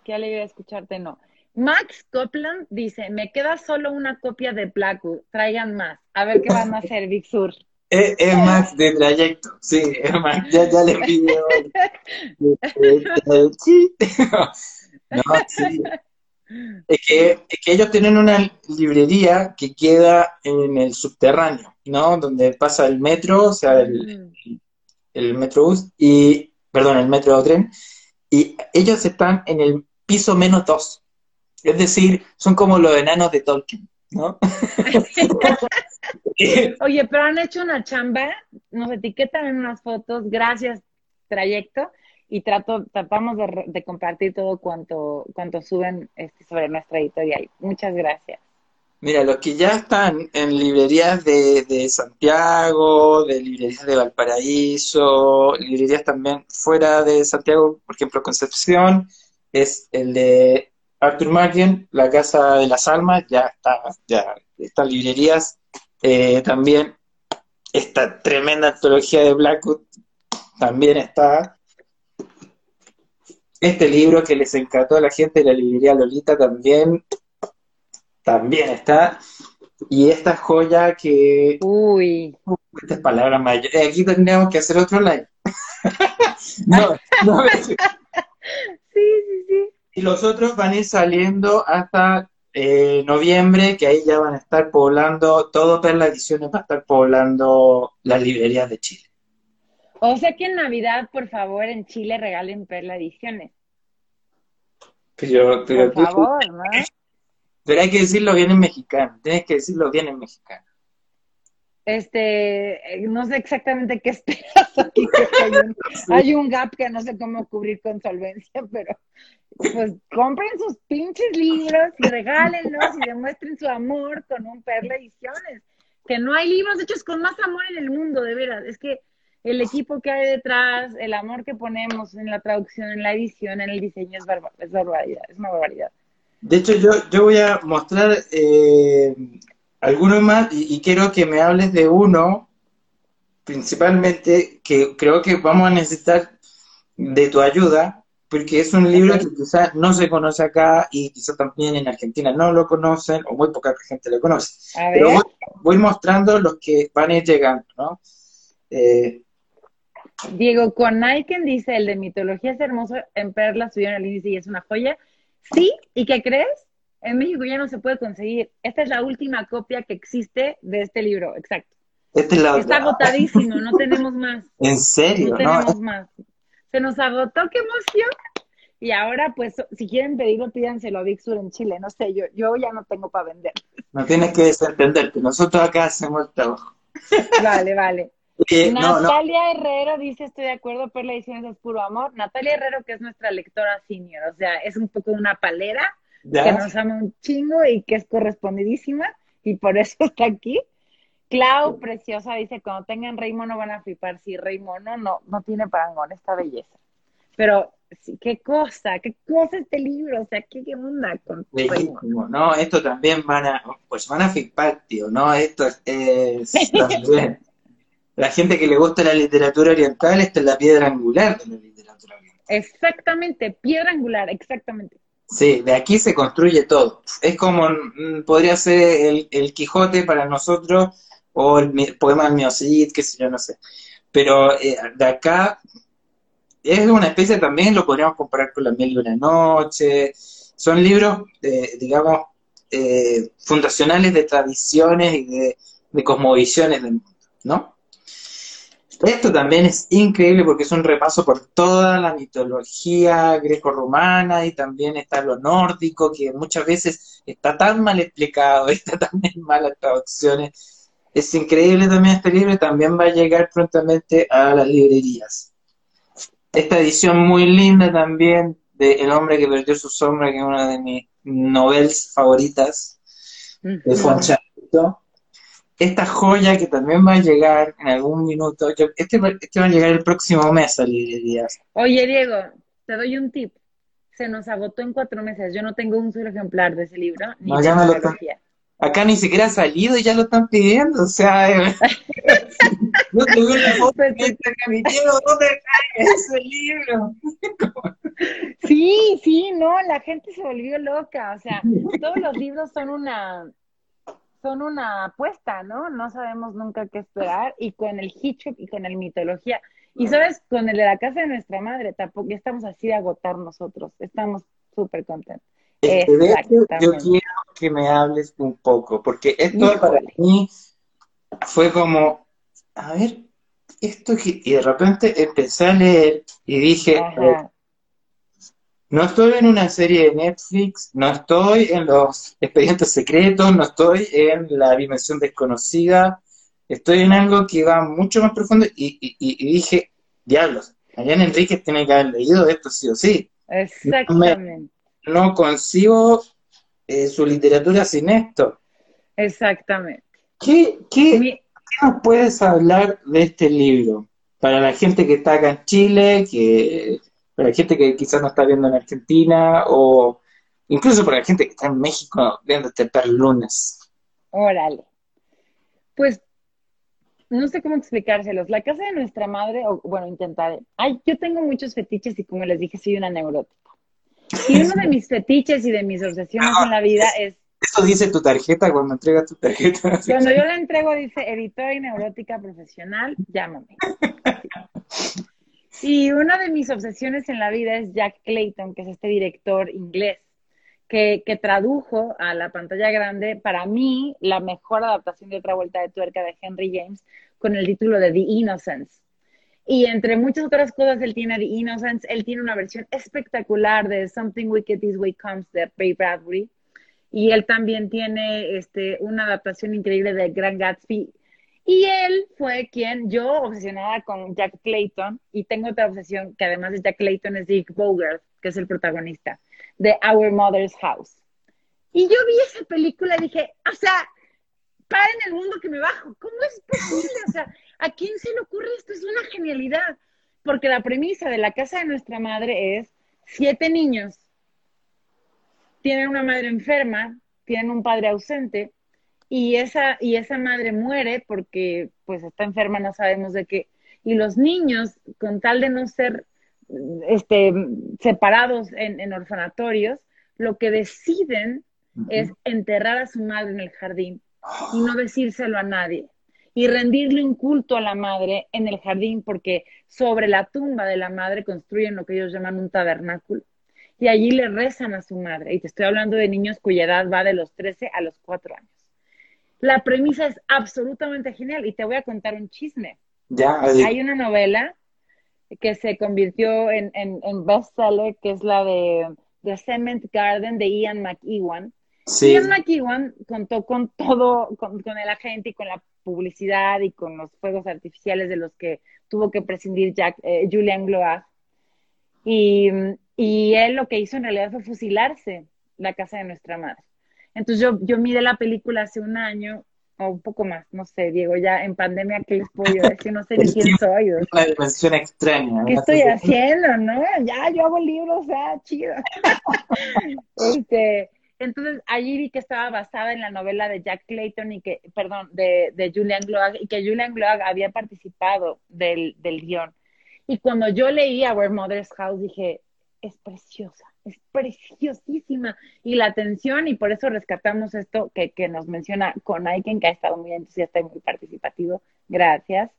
Qué alegría escucharte, no. Max Copland dice, me queda solo una copia de Blackwood, traigan más. A ver qué van a hacer, Big Sur. Es, Max de trayecto, sí, es Max, ya, ya le pido. no, sí. Es que, es que ellos tienen una librería que queda en el subterráneo, ¿no? Donde pasa el metro, o sea, el, el metrobús, y, perdón, el metro tren, y ellos están en el piso menos dos. Es decir, son como los enanos de Tolkien, ¿no? Oye, pero han hecho una chamba, nos etiquetan en unas fotos, gracias, trayecto, y trato, tratamos de, compartir todo cuanto, cuanto suben este, sobre nuestra editorial. Muchas gracias. Mira, los que ya están en librerías de, de, Santiago, de librerías de Valparaíso, librerías también fuera de Santiago, por ejemplo, Concepción, es el de Arthur Martin, La Casa de las Almas, ya está, ya están librerías. Eh, también esta tremenda antología de Blackwood también está. Este libro que les encantó a la gente de la librería Lolita también, también está. Y esta joya que... Uy. Estas palabras mayores. Eh, aquí tendríamos que hacer otro live. no, no. sí, sí, sí. Y los otros van a ir saliendo hasta eh, noviembre, que ahí ya van a estar poblando, todo Perla Ediciones va a estar poblando las librerías de Chile. O sea que en Navidad, por favor, en Chile regalen Perla Ediciones. Pero, por favor, ¿no? Pero hay que decirlo bien en mexicano, tienes que decirlo bien en mexicano. Este, eh, no sé exactamente qué esperas aquí, hay, un, hay un gap que no sé cómo cubrir con solvencia, pero pues compren sus pinches libros y regálenlos y demuestren su amor con un Perla Ediciones. Que no hay libros hechos con más amor en el mundo, de veras. Es que el equipo que hay detrás, el amor que ponemos en la traducción, en la edición, en el diseño, es, es barbaridad, es una barbaridad. De hecho, yo, yo voy a mostrar eh, algunos más y, quiero que me hables de uno, principalmente, que creo que vamos a necesitar de tu ayuda, porque es un libro que quizás no se conoce acá y quizás también en Argentina no lo conocen o muy poca gente lo conoce. Pero voy, voy, mostrando los que van a ir llegando, ¿no? Eh, Diego Conaiken dice, el de mitología es hermoso, en Perla subieron el índice y es una joya. Sí, ¿y qué crees? En México ya no se puede conseguir. Esta es la última copia que existe de este libro, exacto. Está agotadísimo, no tenemos más. ¿En serio? No tenemos más. Se nos agotó, qué emoción. Y ahora, pues, si quieren pedirlo, pídanselo a Big Sur en Chile. No sé, yo, yo ya no tengo para vender. No tienes que desentenderte, nosotros acá hacemos el trabajo. Vale, vale. Natalia Herrero dice, estoy de acuerdo, pero la edición es puro amor. Natalia Herrero, que es nuestra lectora senior, o sea, es un poco una palera, que nos ama un chingo y que es correspondidísima, y por eso está aquí. Clau, preciosa, dice, cuando tengan Rey Mono van a flipar. Sí, Rey Mono no, no tiene parangón esta belleza. Pero, qué cosa, qué cosa este libro, o sea, qué, qué onda con No, esto también van a, pues van a flipar, tío, ¿no? Esto es, también la gente que le gusta la literatura oriental, esta es la piedra angular de la literatura oriental. Exactamente, piedra angular, exactamente. Sí, de aquí se construye todo. Es como, mm, podría ser el, Quijote para nosotros, o el poema del Miocid, qué sé yo, no sé. Pero eh, de acá es una especie también, lo podríamos comparar con La Mil y una Noche. Son libros, eh, digamos, eh, fundacionales de tradiciones y de, de cosmovisiones, ¿no? Esto también es increíble porque es un repaso por toda la mitología greco-romana y también está lo nórdico, que muchas veces está tan mal explicado, está también malas traducciones. Es increíble también este libro y también va a llegar prontamente a las librerías. Esta edición muy linda también de El hombre que perdió su sombra, que es una de mis novelas favoritas de Juan esta joya que también va a llegar en algún minuto. este, este, va a llegar el próximo mes librerías. Oye, Diego, te doy un tip. Se nos agotó en cuatro meses. Yo no tengo un solo ejemplar de ese libro. no, ya me lo Acá ni siquiera ha salido y ya lo están pidiendo. O sea, eh, no tengo una foto pues de ¿dónde está ese libro? sí, sí, no, la gente se volvió loca. O sea, todos los libros son una son una apuesta, ¿no? No sabemos nunca qué esperar. Y con el Hitchcock y con el mitología. Y sabes, con el de la casa de nuestra madre, tampoco estamos así de agotar nosotros. Estamos súper contentos. Este, yo quiero que me hables un poco, porque esto para mí fue como, a ver, esto que, y de repente empecé a leer y dije, no estoy en una serie de Netflix, no estoy en los expedientes secretos, no estoy en la dimensión desconocida, estoy en algo que va mucho más profundo y, dije, diablos, Mariana Enríquez tiene que haber leído esto sí o sí. Exactamente. No, concibo eh, su literatura sin esto. Exactamente. ¿Qué, qué nos puedes hablar de este libro? Para la gente que está acá en Chile, que para la gente que quizás no está viendo en Argentina o incluso para la gente que está en México viendo este lunes. Órale. Pues no sé cómo explicárselos. La casa de nuestra madre, o bueno, intentaré. Ay, yo tengo muchos fetiches y como les dije, soy una neurótica. Y uno de mis fetiches y de mis obsesiones en la vida es eso dice tu tarjeta cuando entregas tu tarjeta. Cuando yo la entrego dice editora y neurótica profesional, llámame. Y una de mis obsesiones en la vida es Jack Clayton, que es este director inglés, que, tradujo a la pantalla grande, para mí, la mejor adaptación de otra vuelta de tuerca de Henry James, con el título de The Innocence. Y entre muchas otras cosas, él tiene The Innocence, él tiene una versión espectacular de Something Wicked This Way Comes de Ray Bradbury. Y él también tiene este, una adaptación increíble de Grand Gatsby y él fue quien, yo obsesionada con Jack Clayton, y tengo otra obsesión que además de Jack Clayton es Dick Bogart, que es el protagonista, de Our Mother's House. Y yo vi esa película y dije, o sea, para en el mundo que me bajo, ¿cómo es posible? O sea, ¿a quién se le ocurre esto? Es una genialidad. Porque la premisa de la casa de nuestra madre es siete niños tienen una madre enferma, tienen un padre ausente, y esa, y esa madre muere porque pues está enferma, no sabemos de qué. Y los niños, con tal de no ser este, separados en, orfanatorios, lo que deciden es enterrar a su madre en el jardín y no decírselo a nadie. Y rendirle un culto a la madre en el jardín porque sobre la tumba de la madre construyen lo que ellos llaman un tabernáculo. Y allí le rezan a su madre. Y te estoy hablando de niños cuya edad va de los 13 a los 4 años. La premisa es absolutamente genial y te voy a contar un chisme. Ya, Hay una novela que se convirtió en, en, bestseller, que es la de The Cement Garden de Ian McEwan. Ian McEwan contó con todo, con, el agente y con la publicidad y con los fuegos artificiales de los que tuvo que prescindir Jack, eh, Julian Gloag. Y, y él lo que hizo en realidad fue fusilarse la casa de nuestra madre. Entonces yo, yo miré la película hace un año o un poco más, no sé, Diego, ya en pandemia, ¿qué les puedo decir? No sé ni quién soy. Una dimensión extraña. ¿Qué estoy haciendo, no? Ya, yo hago libros, sea, chido. este, entonces, allí vi que estaba basada en la novela de Jack Clayton y que, perdón, de, de Julian Gloag, y que Julian Gloag había participado del, del guion. Y cuando yo leí Our Mother's House, dije, es preciosa es preciosísima y la atención, y por eso rescatamos esto que, que nos menciona con Aiken, que ha estado muy entusiasta y muy participativo, gracias,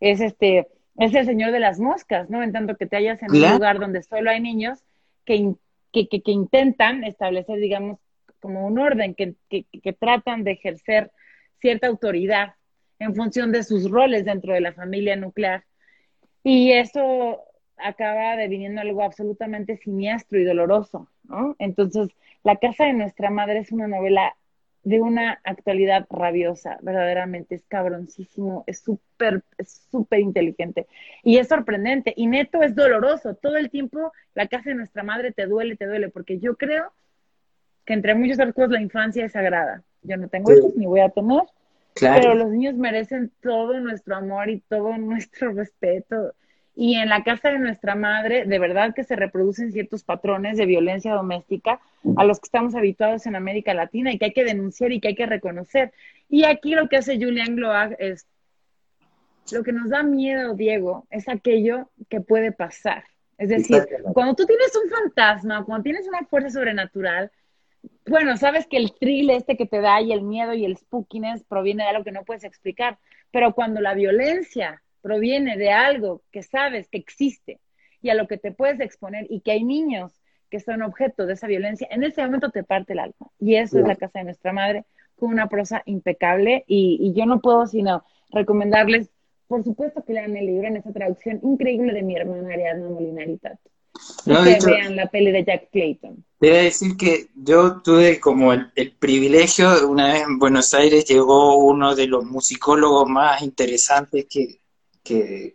es este, es el señor de las moscas, ¿no? En tanto que te hallas en un lugar donde solo hay niños que, que, que, intentan establecer, digamos, como un orden, que, que tratan de ejercer cierta autoridad en función de sus roles dentro de la familia nuclear. Y eso acaba deviniendo algo absolutamente siniestro y doloroso, ¿no? Entonces, La casa de nuestra madre es una novela de una actualidad rabiosa, verdaderamente es cabroncísimo, es súper, es súper inteligente y es sorprendente y neto es doloroso, todo el tiempo la casa de nuestra madre te duele, te duele, porque yo creo que entre muchos cosas la infancia es sagrada. Yo no tengo hijos ni voy a tener, Pero los niños merecen todo nuestro amor y todo nuestro respeto. Y en la casa de nuestra madre, de verdad que se reproducen ciertos patrones de violencia doméstica a los que estamos habituados en América Latina y que hay que denunciar y que hay que reconocer. Y aquí lo que hace Julian Gloag es, lo que nos da miedo, Diego, es aquello que puede pasar. Es decir, cuando tú tienes un fantasma, cuando tienes una fuerza sobrenatural, bueno, sabes que el thrill este que te da y el miedo y el spookiness proviene de algo que no puedes explicar, pero cuando la violencia proviene de algo que sabes que existe y a lo que te puedes exponer y que hay niños que son objeto de esa violencia, en ese momento te parte el alma. Y eso es la casa de nuestra madre, con una prosa impecable. Y, yo no puedo sino recomendarles, por supuesto, que lean el libro en esa traducción increíble de mi hermana Ariadna Molinarita. que vean la peli de Jack Clayton. Debe decir que yo tuve como el, privilegio, una vez en Buenos Aires llegó uno de los musicólogos más interesantes que,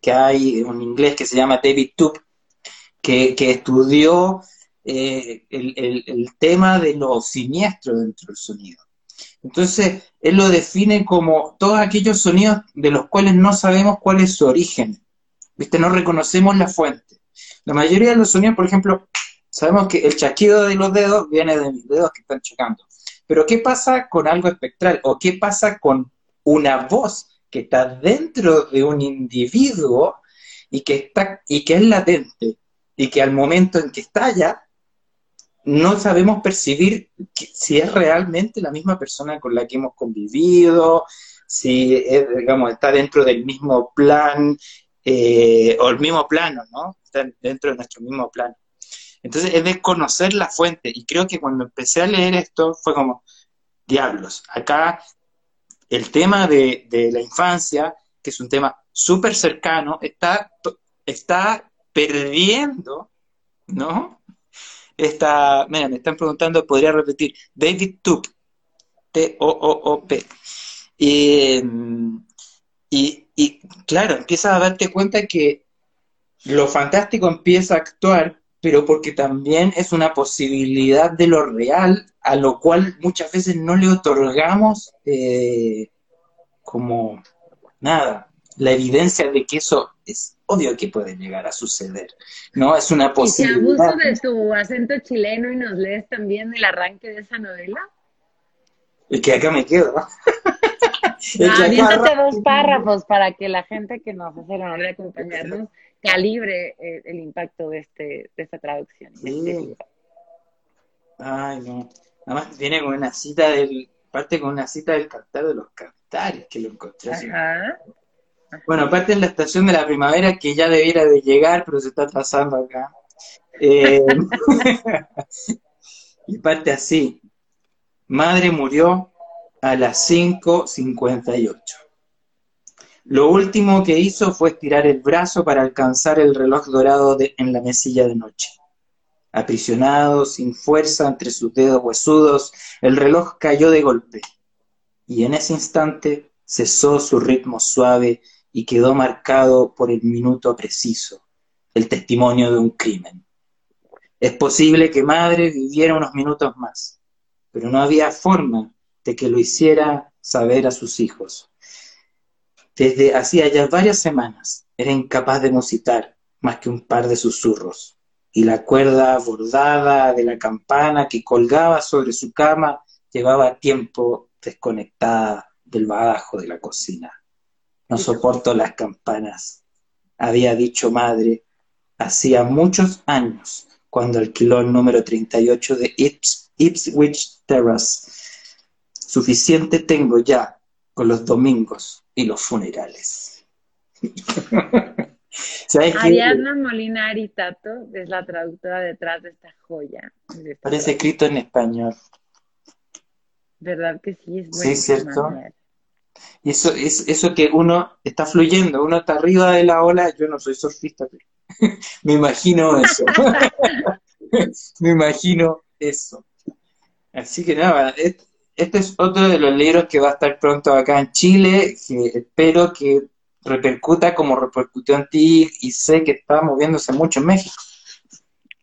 que, hay, un inglés que se llama David Tubb, que, estudió eh, el, tema de lo siniestro dentro del sonido. Entonces, él lo define como todos aquellos sonidos de los cuales no sabemos cuál es su origen. ¿Viste? No reconocemos la fuente. La mayoría de los sonidos, por ejemplo, Sabemos que el chasquido de los dedos viene de mis dedos que están chocando. Pero ¿qué pasa con algo espectral? ¿O qué pasa con una voz que está dentro de un individuo y que, está, y que es latente y que al momento en que estalla no sabemos percibir si es realmente la misma persona con la que hemos convivido, si digamos, está dentro del mismo plan eh, o el mismo plano, ¿no? Está dentro de nuestro mismo plano. Entonces es desconocer la fuente. Y creo que cuando empecé a leer esto fue como, diablos, acá el tema de, la infancia, que es un tema súper cercano, está, está perdiendo, ¿no? Está, mira, me están preguntando, podría repetir, David Tup, T-O-O-O-P. Y, y, y claro, empiezas a darte cuenta que lo fantástico empieza a actuar pero porque también es una posibilidad de lo real, a lo cual muchas veces no le otorgamos eh, como nada, la evidencia de que eso es obvio que puede llegar a suceder, ¿no? Es una posibilidad. ¿Y de tu acento chileno y nos lees también el arranque de esa novela? El que acá me quedo. Ah, dos párrafos para que la gente que nos hace el honor de acompañarnos calibre eh, el impacto de, este, de esta traducción. Este Ay, no. Además viene con una cita del, parte con una cita del cantar de los cantares, que lo encontré Bueno, aparte en la estación de la primavera que ya debiera de llegar, pero se está pasando acá. Eh, y parte así. Madre murió a las 5.58. Lo último que hizo fue estirar el brazo para alcanzar el reloj dorado en la mesilla de noche. Aprisionado, sin fuerza entre sus dedos huesudos, el reloj cayó de golpe, y en ese instante cesó su ritmo suave y quedó marcado por el minuto preciso, el testimonio de un crimen. Es posible que madre viviera unos minutos más, pero no había forma de que lo hiciera saber a sus hijos. Desde hacía ya varias semanas era incapaz de musitar más que un par de susurros, y la cuerda bordada de la campana que colgaba sobre su cama llevaba tiempo desconectada del badajo de la cocina. No soporto las campanas, había dicho madre, hacía muchos años, cuando alquiló el número 38 de Ipswich Terrace. Suficiente tengo ya con los domingos y los funerales. Ariadna Molinari Tato es la traductora detrás de esta joya. Parece escrito en español. ¿Verdad que sí? Es. Sí, cierto. Y eso, es, eso que uno está fluyendo, uno está arriba de la ola, yo no soy surfista, pero me imagino eso. me imagino eso. Así que nada, este es otro de los libros que va a estar pronto acá en Chile, que espero que repercuta como repercutió en ti y sé que está moviéndose mucho en México.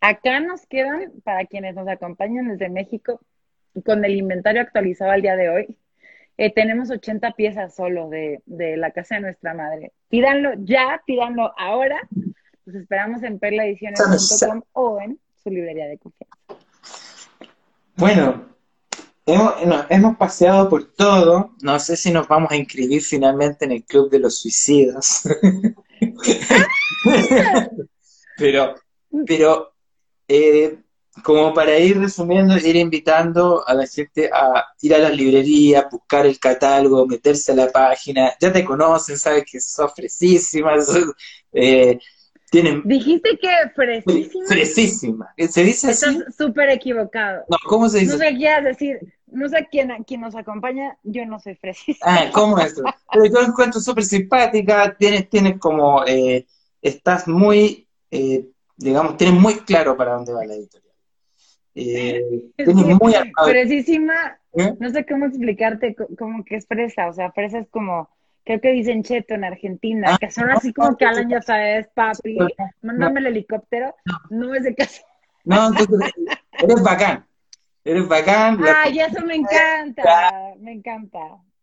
Acá nos quedan, para quienes nos acompañan desde México, con el inventario actualizado al día de hoy, eh, tenemos 80 piezas solo de, de, la casa de nuestra madre. Pídanlo ya, pídanlo ahora. Los esperamos en perlaediciones.com o en su librería de confianza. Bueno, hemos, hemos paseado por todo. No sé si nos vamos a inscribir finalmente en el Club de los Suicidas. pero, pero eh, como para ir resumiendo, ir invitando a la gente a ir a las librerías, buscar el catálogo, meterse a la página. Ya te conocen, sabes que sos fresísima. Eh, tienen... Dijiste que fresísima. Fresísima. ¿Se dice así? Estás súper equivocado. No, ¿cómo se dice? No sé qué decir. No sé quién, quién nos acompaña, yo no soy fresísima. Ah, ¿cómo es eso? Pero yo encuentro súper simpática, tienes, tienes como, eh, estás muy, eh, digamos, tienes muy claro para dónde va la editorial. Eh, tienes muy Fresísima, ¿Eh? no sé cómo explicarte, como que es fresa, o sea, fresa es como, creo que dicen cheto en Argentina, ah, que son así como que hablan, ya sabes, papi, mándame el helicóptero, no es de casa. No, entonces, eres bacán. Eres bacán. Ay, eso me encanta, me encanta.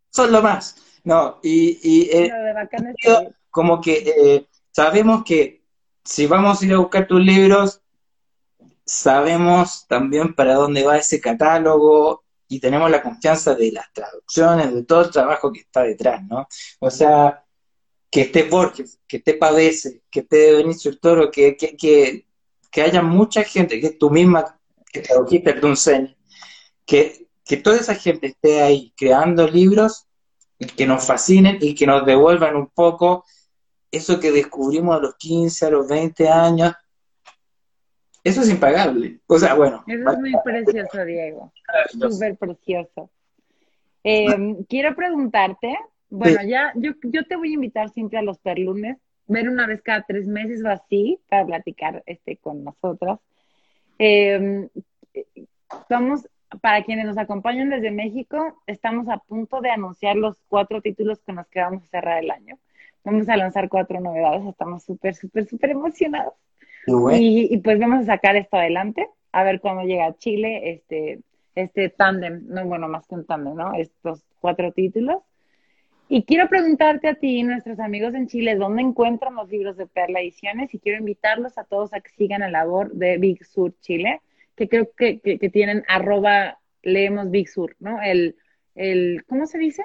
Son lo más. No, y, y eh, como que eh, sabemos que si vamos a ir a buscar tus libros, sabemos también para dónde va ese catálogo y tenemos la confianza de las traducciones, de todo el trabajo que está detrás, ¿no? O sea, que esté Borges, que esté Padece, que esté Benicio Toro, que, que, que, haya mucha gente, que tú misma que tradujiste el Dunseny, que, que toda esa gente esté ahí creando libros que nos fascinen y que nos devuelvan un poco eso que descubrimos a los 15, a los 20 años. Eso es impagable. O sea, bueno. Eso es muy precioso, Diego. Súper precioso. Eh, quiero preguntarte, bueno, ya yo, yo te voy a invitar siempre a los perlunes, ver una vez cada tres meses o así, para platicar este, con nosotros. Eh, vamos, para quienes nos acompañan desde México, estamos a punto de anunciar los cuatro títulos con los que vamos a cerrar el año. Vamos a lanzar cuatro novedades, estamos súper, súper, súper emocionados. Y, pues vamos a sacar esto adelante, a ver cuándo llega a Chile este, este tándem, no bueno, más que un tándem, ¿no? Estos cuatro títulos. Y quiero preguntarte a ti, nuestros amigos en Chile, ¿dónde encuentran los libros de Perla Ediciones? Y quiero invitarlos a todos a que sigan la labor de Big Sur Chile, que creo que, que, tienen arroba leemos Big Sur, ¿no? El, el ¿cómo se dice?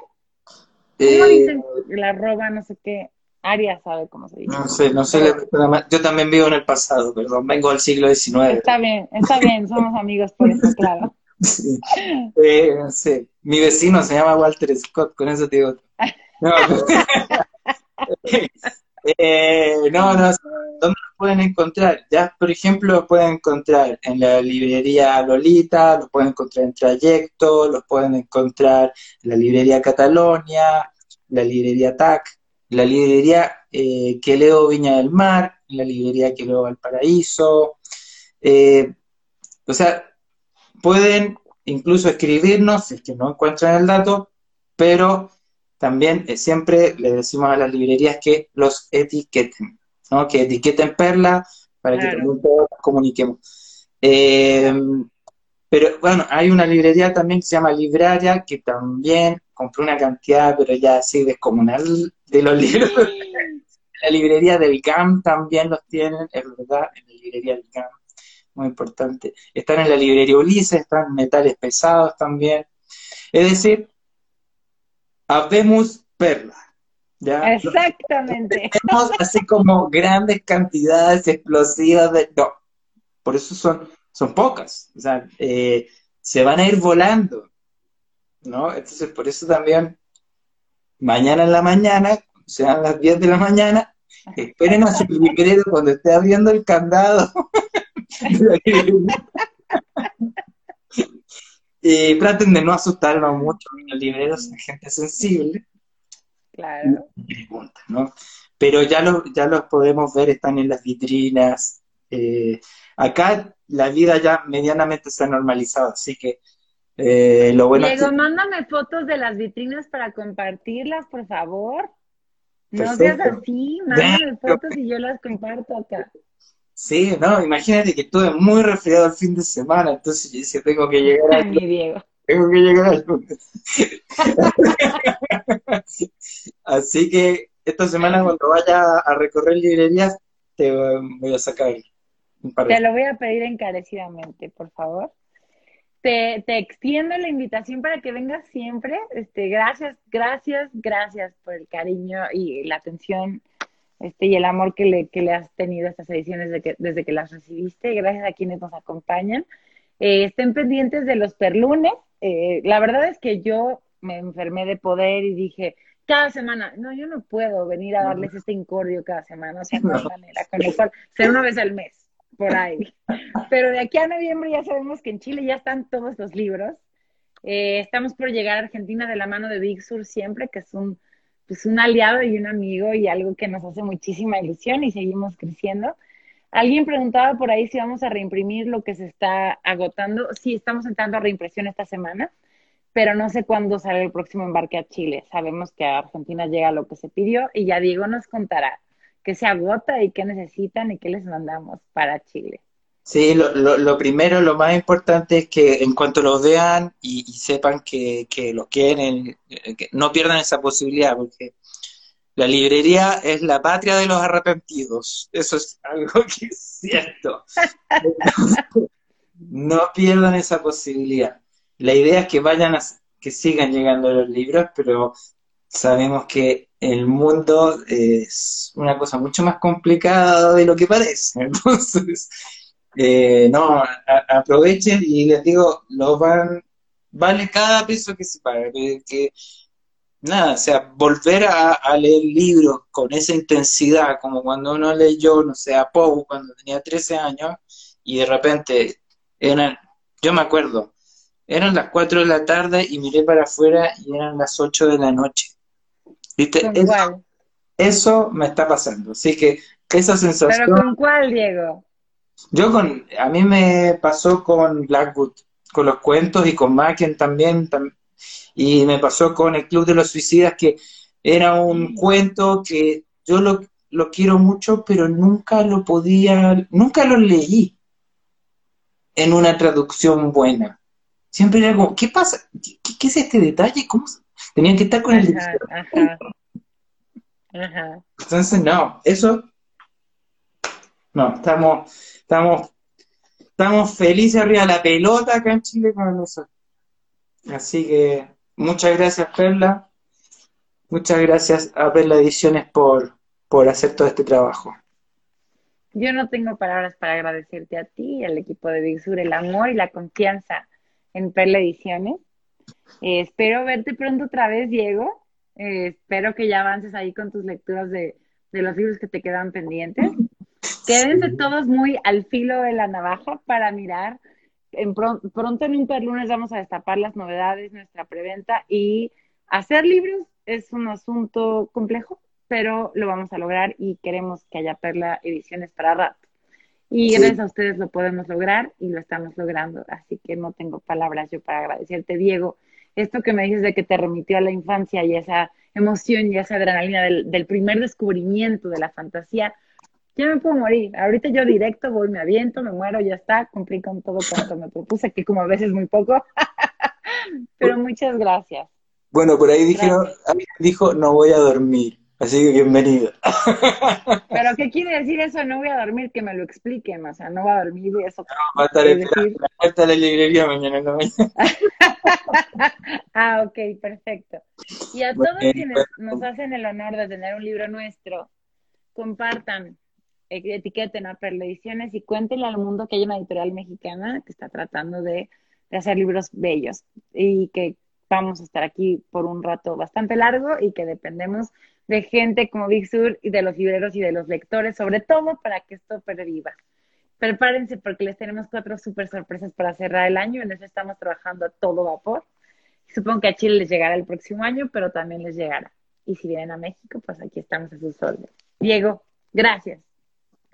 ¿Cómo eh, dicen? El arroba, no sé qué. Aria sabe cómo se dice. No sé, no sé. Yo también vivo en el pasado, perdón, vengo del siglo XIX. Está bien, está bien, somos amigos por eso, claro. Sí. Eh, sí. Mi vecino se llama Walter Scott, con eso te digo. No, eh, no, no, ¿dónde lo pueden encontrar? Ya, por ejemplo, lo pueden encontrar en la librería Lolita, lo pueden encontrar en Trayecto, lo pueden encontrar en la librería Catalonia, la librería TAC, la librería eh, que leo Viña del Mar, la librería que leo Valparaíso. Eh, o sea, pueden incluso escribirnos si es que no encuentran el dato, pero también eh, siempre le decimos a las librerías que los etiqueten, ¿no? que etiqueten Perla para que también todos comuniquemos. Em, pero bueno, hay una librería también que se llama Libraria, que también compró una cantidad, pero ya así descomunal, de los libros. la librería del GAM también los tienen, es verdad, en la librería del GAM, muy importante. Están en la librería Ulises, están metales pesados también. Es decir, habemos perla. ¿ya? Exactamente. Tenemos así como grandes cantidades explosivas de... No, por eso son, son pocas. O sea, eh, se van a ir volando. ¿No? Entonces, por eso también, mañana en la mañana, sean las 10 de la mañana, esperen a su librero cuando esté abriendo el candado. Y traten de no asustarnos mucho, los libreros son gente sensible. Claro. ¿no? Pero ya, lo, ya los podemos ver, están en las vitrinas. Eh, acá la vida ya medianamente está normalizada, así que eh, lo bueno Diego, mándame fotos de las vitrinas para compartirlas, por favor. No seas así, mándame fotos y yo las comparto acá. Sí, no, imagínate que estuve muy resfriado el fin de semana, entonces yo decía, tengo que llegar a... Mi Diego. tengo que llegar al. Así que esta semana cuando vaya a recorrer librerías, te voy a sacar un par de... Te lo voy a pedir encarecidamente, por favor. Te, te, extiendo la invitación para que vengas siempre. Este, gracias, gracias, gracias por el cariño y la atención este, y el amor que le, que le has tenido a estas ediciones de que, desde que las recibiste. Gracias a quienes nos acompañan. Eh, estén pendientes de los perlunes. Eh, la verdad es que yo me enfermé de poder y dije, cada semana, no, yo no puedo venir a darles este incordio cada semana, o sea, no hay manera, con lo cual, ser una vez al mes, por ahí. Pero de aquí a noviembre ya sabemos que en Chile ya están todos los libros. Eh, estamos por llegar a Argentina de la mano de Big Sur siempre, que es un, pues un aliado y un amigo y algo que nos hace muchísima ilusión y seguimos creciendo. Alguien preguntaba por ahí si vamos a reimprimir lo que se está agotando. Sí, estamos entrando a reimpresión esta semana, pero no sé cuándo sale el próximo embarque a Chile. Sabemos que a Argentina llega lo que se pidió y ya Diego nos contará qué se agota y qué necesitan y qué les mandamos para Chile. Sí, lo, lo, primero, lo más importante es que en cuanto lo vean y, sepan que, que, lo quieren, eh, que no pierdan esa posibilidad, porque la librería es la patria de los arrepentidos. Eso es algo que es cierto. no pierdan esa posibilidad. La idea es que vayan a, que sigan llegando los libros, pero sabemos que el mundo es una cosa mucho más complicada de lo que parece. Entonces, eh, no, aprovechen y les digo, lo van, vale cada peso que se paga, que nada, o sea, volver a, leer libros con esa intensidad, como cuando uno leyó, no sé, a Poe cuando tenía 13 años, y de repente eran, yo me acuerdo, eran las 4 de la tarde y miré para afuera y eran las 8 de la noche. ¿Viste? Eso, eso, me está pasando. Así que esa sensación. ¿Pero con cuál, Diego? Yo con, a mí me pasó con Blackwood, con los cuentos y con Macken también, y me pasó con el Club de los Suicidas, que era un cuento que yo lo, lo quiero mucho, pero nunca lo podía, nunca lo leí en una traducción buena. Siempre era como, ¿qué pasa? ¿Qué, es este detalle? ¿Cómo? Tenían que estar con el ajá, ajá. Entonces, no, eso, no, estamos, estamos, estamos felices arriba de la pelota acá en Chile con eso. Así que Muchas gracias, Perla. Muchas gracias a Perla Ediciones por, por hacer todo este trabajo. Yo no tengo palabras para agradecerte a ti y al equipo de Big Sur el amor y la confianza en Perla Ediciones. Eh, espero verte pronto otra vez, Diego. Eh, espero que ya avances ahí con tus lecturas de, de los libros que te quedan pendientes. Quédense todos muy al filo de la navaja para mirar pronto en un perlunes vamos a destapar las novedades, nuestra preventa y hacer libros es un asunto complejo, pero lo vamos a lograr y queremos que haya Perla Ediciones para rato. Y gracias a ustedes lo podemos lograr y lo estamos logrando. Así que no tengo palabras yo para agradecerte, Diego. Esto que me dices de que te remitió a la infancia y esa emoción y esa adrenalina del, del primer descubrimiento de la fantasía, ya me puedo morir. Ahorita yo directo voy, me aviento, me muero, ya está, cumplí con todo cuanto me propuse, que como a veces muy poco. Pero muchas gracias. Bueno, por ahí dijeron, dijo, no voy a dormir. Así que bienvenido. Pero ¿qué quiere decir eso? No voy a dormir, que me lo expliquen. O sea, no voy a dormir y eso. No, va a estar la puerta de la librería mañana en la mañana. ah, ok, perfecto. Y a todos quienes nos hacen el honor de tener un libro nuestro, compartan, etiqueten a Perla Ediciones y cuéntenle al mundo que hay una editorial mexicana que está tratando de, hacer libros bellos y que vamos a estar aquí por un rato bastante largo y que dependemos de gente como Big Sur y de los libreros y de los lectores, sobre todo para que esto perviva. Prepárense porque les tenemos cuatro super sorpresas para cerrar el año, en eso estamos trabajando a todo vapor. Supongo que a Chile les llegará el próximo año, pero también les llegará. Y si vienen a México, pues aquí estamos a sus órdenes. Diego, gracias.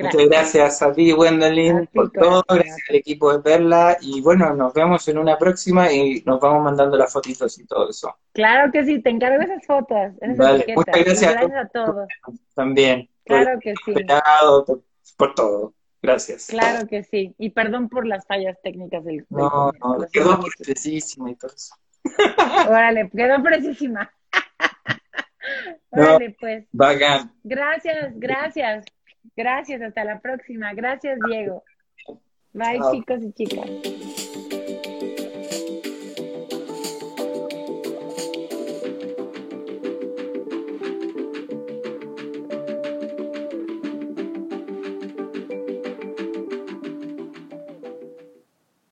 Gracias. Muchas gracias a ti, Gwendolyn, por todo. Gracias. al equipo de Perla. Y bueno, nos vemos en una próxima y nos vamos mandando las fotitos y todo eso. Claro que sí, te encargo esas fotos. Esas vale. Muchas gracias, gracias a, todos. También. Claro que sí. Por, todo. Gracias. Claro que sí. Y perdón por las fallas técnicas del. No, no, quedó precisísima y todo eso. Órale, quedó precisísima. Órale, pues. Bacán. Gracias, gracias. Gracias, hasta la próxima. Gracias, Diego. Bye, chicos y chicas.